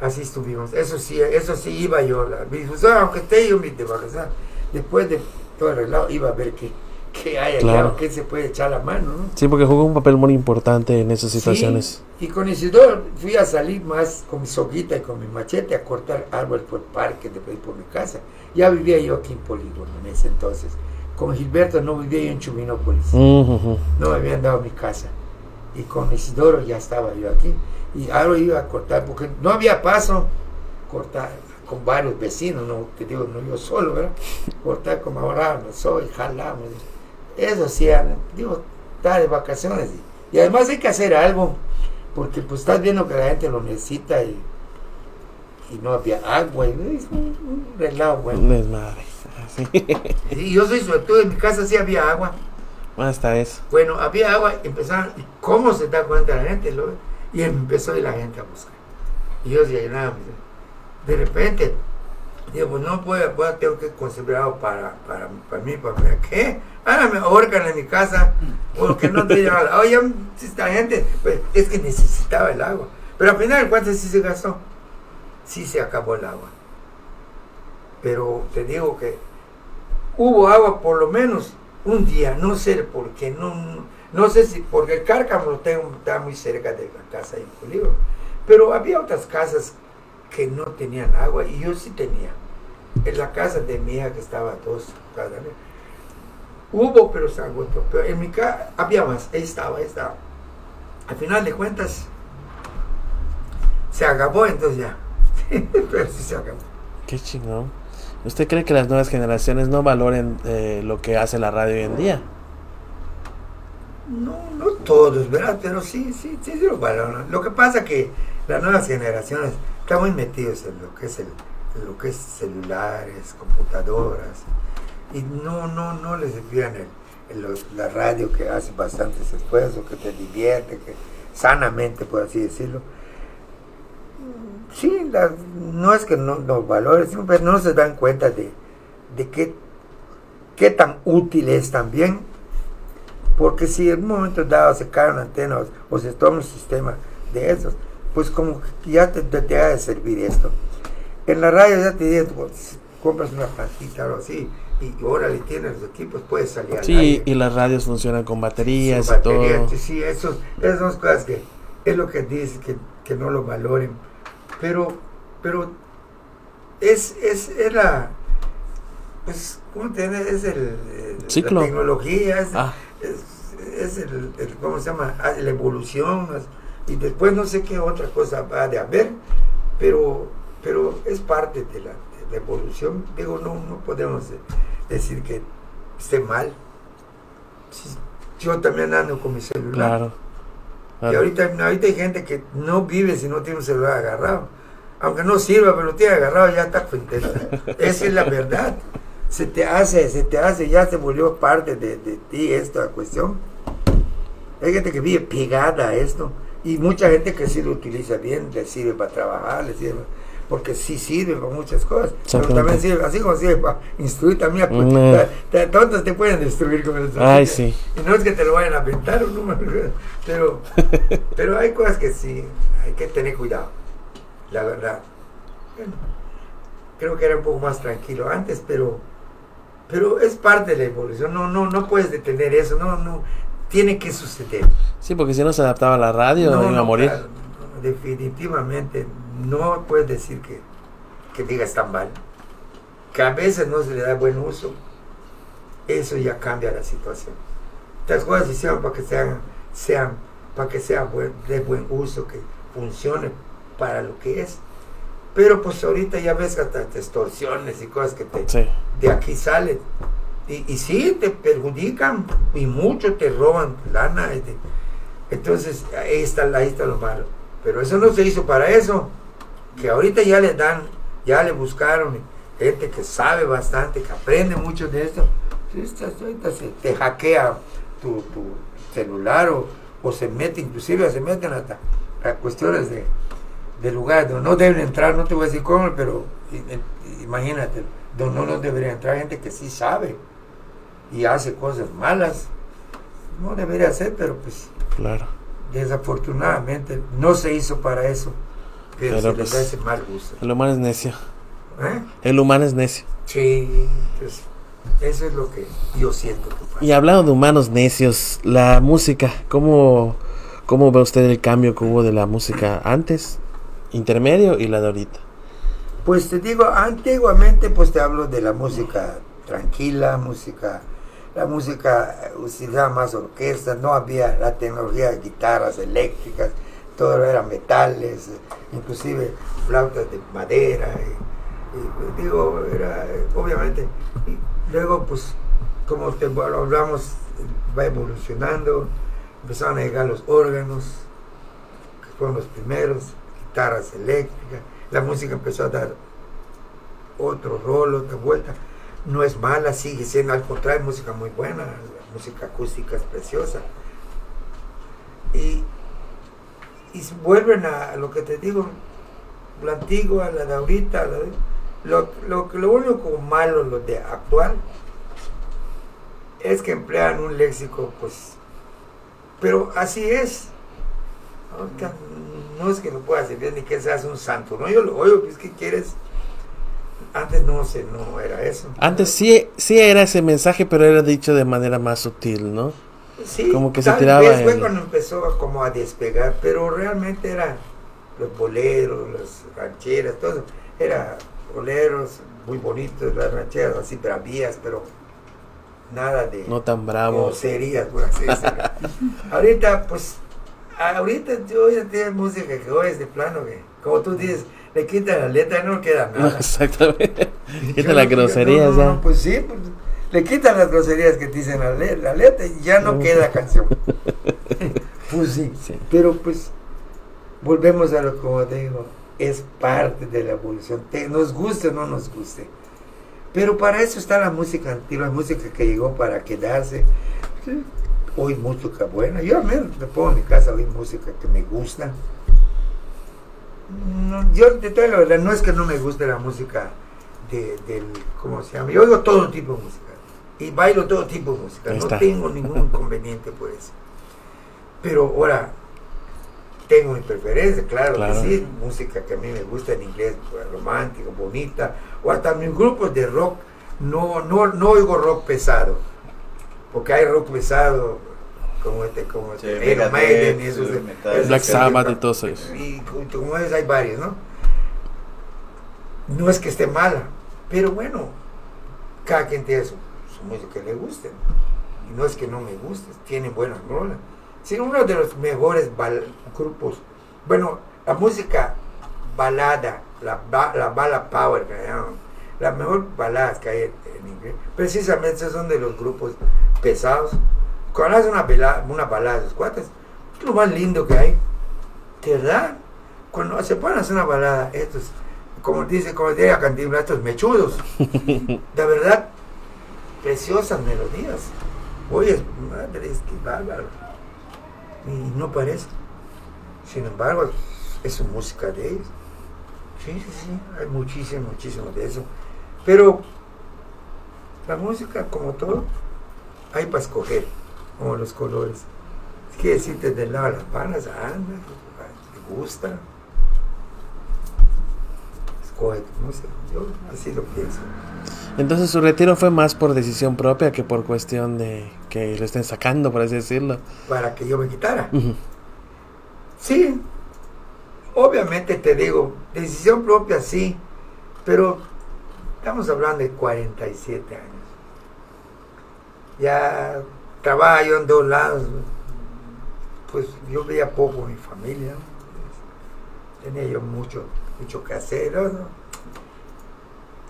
así estuvimos. Eso sí, eso sí iba yo, la difusora, aunque esté yo mi vacaciones, después de todo el relajo iba a ver qué, qué hay Claro. o qué se puede echar la mano, ¿no? Sí, porque jugó un papel muy importante en esas situaciones. Sí, y con Isidoro fui a salir más con mi soguita y con mi machete a cortar árboles por el parque, después por mi casa. Ya vivía yo aquí en Polígono en ese entonces. Con Gilberto no vivía yo en Chuminópolis. No me habían dado mi casa. Y con Isidoro ya estaba yo aquí. Y ahora iba a cortar, porque no había paso, cortar con varios vecinos, no te digo, no yo solo, ¿verdad? Cortar como ahora no soy, jalamos. Eso sí, digo, está de vacaciones. Y, y además hay que hacer algo, porque pues estás viendo que la gente lo necesita y, y no había agua. Y es un, un relajo, bueno. Un desmadre. Así. Y yo soy sobre todo en mi casa sí había agua. Hasta eso. Bueno, había agua, empezaron, ¿y ¿cómo se da cuenta la gente? Lo- y empezó la gente a buscar. Y yo decía, nada, pues, de repente, digo, pues no puedo, tengo que conseguir algo para, para, para mí, para. ¿Qué? Ah, me ahorcan en mi casa, porque no te llevan Oye, esta gente, pues, es que necesitaba el agua. Pero al final, ¿cuánto sí se gastó? Sí se acabó el agua. Pero te digo que hubo agua por lo menos un día, no sé por qué, no, no, sé si, porque el cárcamo lo tengo, está muy cerca de la casa en Polígono, pero había otras casas que no tenían agua y yo sí tenía. En la casa de mi hija que estaba dos hubo, pero se agotó. Pero en mi casa había más, ahí estaba, ahí estaba. Al final de cuentas, se acabó, entonces ya. pero sí se acabó. Qué chingón. ¿Usted cree que las nuevas generaciones no valoren eh, lo que hace la radio hoy en día? No, no todos, ¿verdad? Pero sí, sí, sí, sí lo valoran. Lo que pasa que las nuevas generaciones están muy metidos en lo que es el, lo que es celulares, computadoras, y no, no, no les envían el, el- la radio que hace bastantes esfuerzos, que te divierte, que sanamente, por así decirlo. Sí, la- no es que no los valores, pero no se dan cuenta de, de qué, qué tan útil es también. Porque si en un momento dado se cae una antena o, o se toma un sistema de esos, pues como que ya te, te, te ha de servir esto. En la radio ya te dicen, pues, compras una plantita o así, y órale, tienes los equipos, puedes salir al Sí, aire. y las radios funcionan con baterías Su y batería, todo. sí, Sí, esos, esas son cosas que es lo que dice, que, que no lo valoren. Pero, pero es, es, es la, pues, ¿cómo te? Es el, el- Ciclo. la tecnología, es, Ah. es, es el, el- ¿cómo se llama? Ah, La evolución, es- y después no sé qué otra cosa va de haber, pero, pero es parte de la, de la evolución. Digo, no, no podemos decir que esté mal. Sí, Yo también ando con mi celular. Claro. Y claro. ahorita, ahorita hay gente que no vive si no tiene un celular agarrado. Aunque no sirva, pero lo tiene agarrado, ya está contento. Esa es la verdad. Se te hace, se te hace, ya se volvió parte de, de ti esta cuestión. Hay gente que vive pegada a esto. Y mucha gente que sí lo utiliza bien, le sirve para trabajar, le sirve, porque sí sirve para muchas cosas. Pero también sirve, así como sirve para instruir también. Pues, te- tontos te pueden destruir con el Ay, sí. y no es que te lo vayan a aventar, no, pero, pero hay cosas que sí, hay que tener cuidado, la verdad. Bueno, creo que era un poco más tranquilo antes, pero, pero es parte de la evolución, no, no, no puedes detener eso, no, no, tiene que suceder. Sí, porque si no se adaptaba a la radio, No, iba a morir. no, definitivamente no puedes decir que, que digas tan mal. Que a veces no se le da buen uso, eso ya cambia la situación. Estas cosas se hicieron para que sean, sean para que sea buen- de buen uso, que funcione para lo que es. Pero pues ahorita ya ves hasta extorsiones y cosas que te, Sí. de aquí salen. Y, sí, te perjudican y mucho te roban lana. y te- entonces, ahí está, ahí está lo malo. Pero eso no se hizo para eso. Que ahorita ya le dan, ya le buscaron gente que sabe bastante, que aprende mucho de esto. Ahorita se te hackea tu, celular o, o se mete, inclusive se meten hasta a cuestiones de, de lugares donde no deben entrar, no te voy a decir cómo, pero imagínate, donde no debería entrar gente que sí sabe y hace cosas malas. No debería ser, pero pues Claro. desafortunadamente no se hizo para eso. Pero, Pero, se les pues, da ese mal gusto. El humano es necio. ¿Eh? El humano es necio. Sí, pues, eso es lo que yo siento que. Y hablando de humanos necios, la música, ¿cómo, ¿cómo ve usted el cambio que hubo de la música antes, intermedio y la de ahorita? Pues te digo, antiguamente pues te hablo de la música tranquila, música, la música eh, utilizaba más orquesta, no había la tecnología de guitarras eléctricas, todo era metales, eh, inclusive flautas de madera, y, digo, era eh, obviamente, y luego pues como te hablamos, va evolucionando, empezaron a llegar los órganos, que fueron los primeros, guitarras eléctricas, la música empezó a dar otro rol, otra vuelta. No es mala, sigue siendo, al contrario, música muy buena, música acústica es preciosa. Y, y vuelven a, lo que te digo, la antigua, la de ahorita, lo, lo, lo único malo, lo de actual, es que emplean un léxico, pues, pero así es. Ahorita no es que no puedas decir ni que seas un santo, no, yo lo oigo, es que quieres. Antes no sé, no era eso. Antes sí, sí era ese mensaje, pero era dicho de manera más sutil, ¿no? Sí, como que se tiraba vez fue el- cuando empezó como a despegar, pero realmente eran los boleros, las rancheras, todo. Era boleros muy bonitos, las rancheras así bravías, pero nada de No tan bravo. groserías, por así decirlo. ahorita, pues, ahorita yo ya tengo música que oyes de plano que, como tú dices, le quitan la letra y no queda No, nada. exactamente. Yo Quita las no- groserías no, no, no, pues sí, pues, le quitan las groserías que te dicen la, le- la letra y ya no queda canción. pues sí, Sí. pero pues volvemos a lo que como te digo, es parte de la evolución, te- nos guste o no nos guste. Pero para eso está la música antigua, la música que llegó para quedarse. Oír música buena. Yo al menos me pongo en mi casa a oír música que me gusta. No, yo de toda la verdad, no es que no me guste la música de, del, ¿cómo se llama? Yo oigo todo tipo de música y bailo todo tipo de música, no tengo ningún inconveniente por eso. Pero ahora, tengo mi preferencia, claro, Claro. que sí, música que a mí me gusta en inglés, pues, romántica, bonita, o hasta mis grupos de rock, no, no, no oigo rock pesado, porque hay rock pesado, como este, como Sí, este, Iron Megadeth, Maiden y esos, sí, esos Metallica. Black Sabbath y todos esos. y como es, hay varios, ¿no? No es que esté mala, pero bueno, cada quien tiene su, su música que le guste. Y no es que no me guste, tienen buenas rolas. Sí, uno de los mejores grupos, bueno, la música balada, la, ba- la bala power, que llaman, las mejores baladas que hay en, en inglés, precisamente son de los grupos pesados. Cuando haces una, bala- una balada de esos cuates, es lo más lindo que hay. De verdad, cuando se ponen a hacer una balada, estos, como dice, como diría Cantinflas, estos mechudos, de verdad, preciosas melodías. Oye, madre, es que bárbaro. Y no parece. Sin embargo, es su música de ellos. Sí, sí, sí, hay muchísimo, muchísimo de eso. Pero la música, como todo, hay para escoger, como los colores. Quiere decirte del lado de las panas, anda, te gusta. Escoge tu música. Yo así lo pienso. Entonces su retiro fue más por decisión propia que por cuestión de que lo estén sacando, por así decirlo. Para que yo me quitara. Sí, obviamente te digo, decisión propia sí, pero estamos hablando de 47 años. Ya trabajo yo en dos lados, pues yo veía poco a mi familia, ¿no? tenía yo mucho, mucho que hacer, ¿no?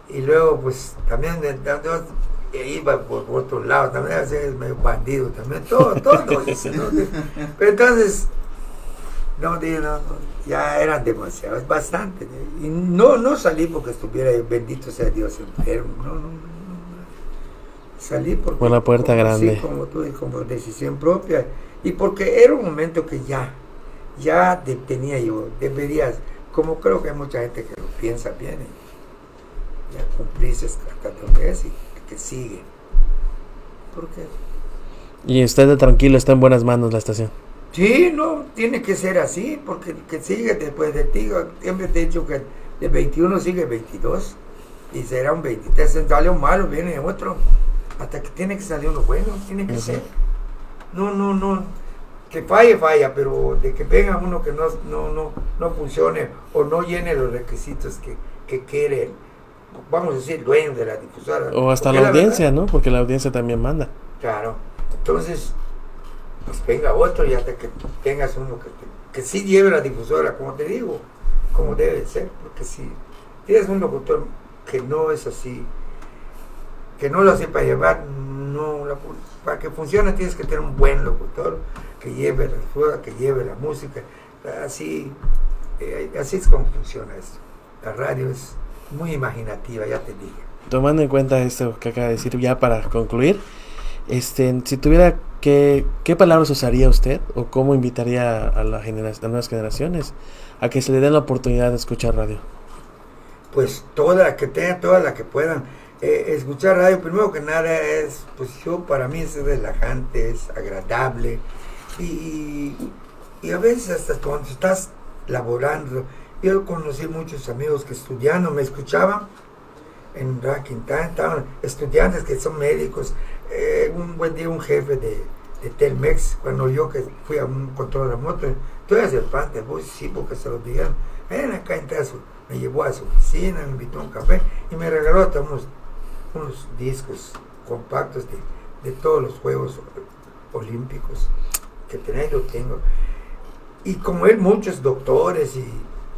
Y luego pues también de- de- iba por, por otro lado, también a veces medio bandido también, todo, todo eso, ¿no? Pero entonces, no, no, ya eran demasiados, bastante. Y no, no salí porque estuviera, bendito sea Dios, enfermo. No, no. Salí porque, Por la puerta como- grande. Sí, como tú, y como decisión propia. Y porque era un momento que ya, ya de- tenía yo, deberías, como creo que hay mucha gente que lo piensa bien, y ya cumpliste hasta donde es y que sigue. Porque Y usted tranquilo, está en buenas manos la estación. Sí, no, tiene que ser así, porque que sigue después de ti, siempre te he dicho que de 21 sigue 22, y será un 23, si sale un malo, viene otro, hasta que tiene que salir uno bueno, tiene que ser. No, no, no, que falle, falla, pero de que venga uno que no, no, no, no funcione o no llene los requisitos que, que quiere, vamos a decir, dueño de la difusora. O hasta la audiencia, verdad- ¿no? Porque la audiencia también manda. Claro. Entonces, pues venga otro y hasta que tengas uno que, te- que sí lleve la difusora, como te digo, como debe ser, porque si tienes un locutor que no es así, que no lo sepa llevar, no la para que funcione tienes que tener un buen locutor que lleve la difusora, que lleve la música, así, eh, así es como funciona esto. La radio es muy imaginativa, ya te dije. Tomando en cuenta esto que acaba de decir, ya para concluir, este, si tuviera que, ¿qué palabras usaría usted o cómo invitaría a, la genera- a las nuevas generaciones a que se le den la oportunidad de escuchar radio? pues toda la que tengan, todas las que puedan. Eh, escuchar radio, primero que nada, es, pues yo, para mí es relajante, es agradable. Y, y a veces hasta cuando estás laborando, yo conocí muchos amigos que estudiando me escuchaban en Time, estaban estudiantes que son médicos. Eh, un buen día un jefe de, Telmex, cuando yo que fui a un control remoto, tú eres el pan de vos, sí, porque se lo dijeron, ven acá, su, me llevó a su oficina, me invitó a un café y me regaló hasta unos, unos discos compactos de, de todos los Juegos Olímpicos que tenía, yo tengo. Y como él, muchos doctores y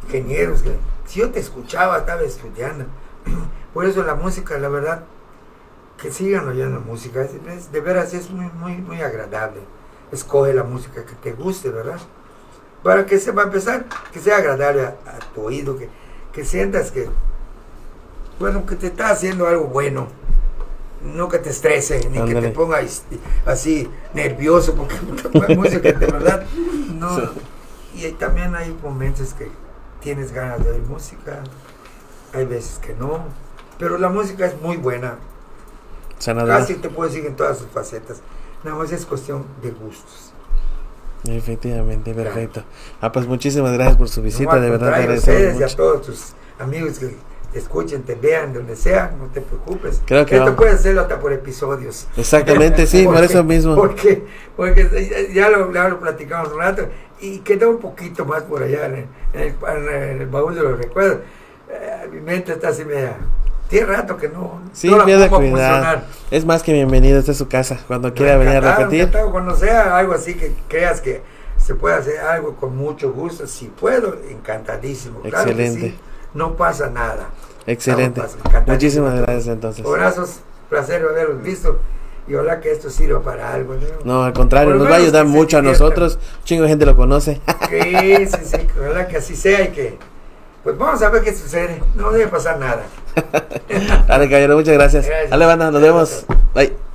ingenieros, que si yo te escuchaba, estaba estudiando. Por eso la música, la verdad, que sigan oyendo música. De veras es muy, muy, muy agradable. Escoge la música que te guste, ¿verdad? Para que se va a empezar, que sea agradable a, a tu oído, que, que sientas que, bueno, que te está haciendo algo bueno. No que te estrese, ni que te ponga así nervioso, porque música de verdad no. Sí. Y también hay momentos que tienes ganas de oír música, hay veces que no, pero la música es muy buena, Sanador. casi te puedo decir en todas sus facetas, nada más es cuestión de gustos. Efectivamente, perfecto. Ah, pues muchísimas gracias por su visita, No, de verdad contrario, a ustedes y a mucho. todos tus amigos que escuchen, te vean, donde sea, no te preocupes. Creo que Esto vamos. puedes hacerlo hasta por episodios. Exactamente, sí, por Porque- eso mismo. Porque, porque ya lo, ya lo platicamos un rato y quedó un poquito más por allá en el, en el- en el baúl de los recuerdos. Eh, mi mente está así media. Tiene rato que no, Sí, no la funcionar. Es más que bienvenido, esta es su casa. Cuando quiera venir a repetir. encantado. Cuando sea algo así que creas que se puede hacer algo con mucho gusto, si puedo, encantadísimo. Claro que Excelente. sí, no pasa nada. Excelente. Muchísimas gracias entonces. Abrazos, placer haberlos visto y ojalá que esto sirva para algo. ¿no? No, al contrario, nos va a ayudar mucho a nosotros. Chingo de gente lo conoce. Sí, sí, sí, ojalá que así sea y que. Pues vamos a ver qué sucede. No debe pasar nada. Dale, caballero, muchas gracias. Gracias. Dale, banda, nos vemos. Bye.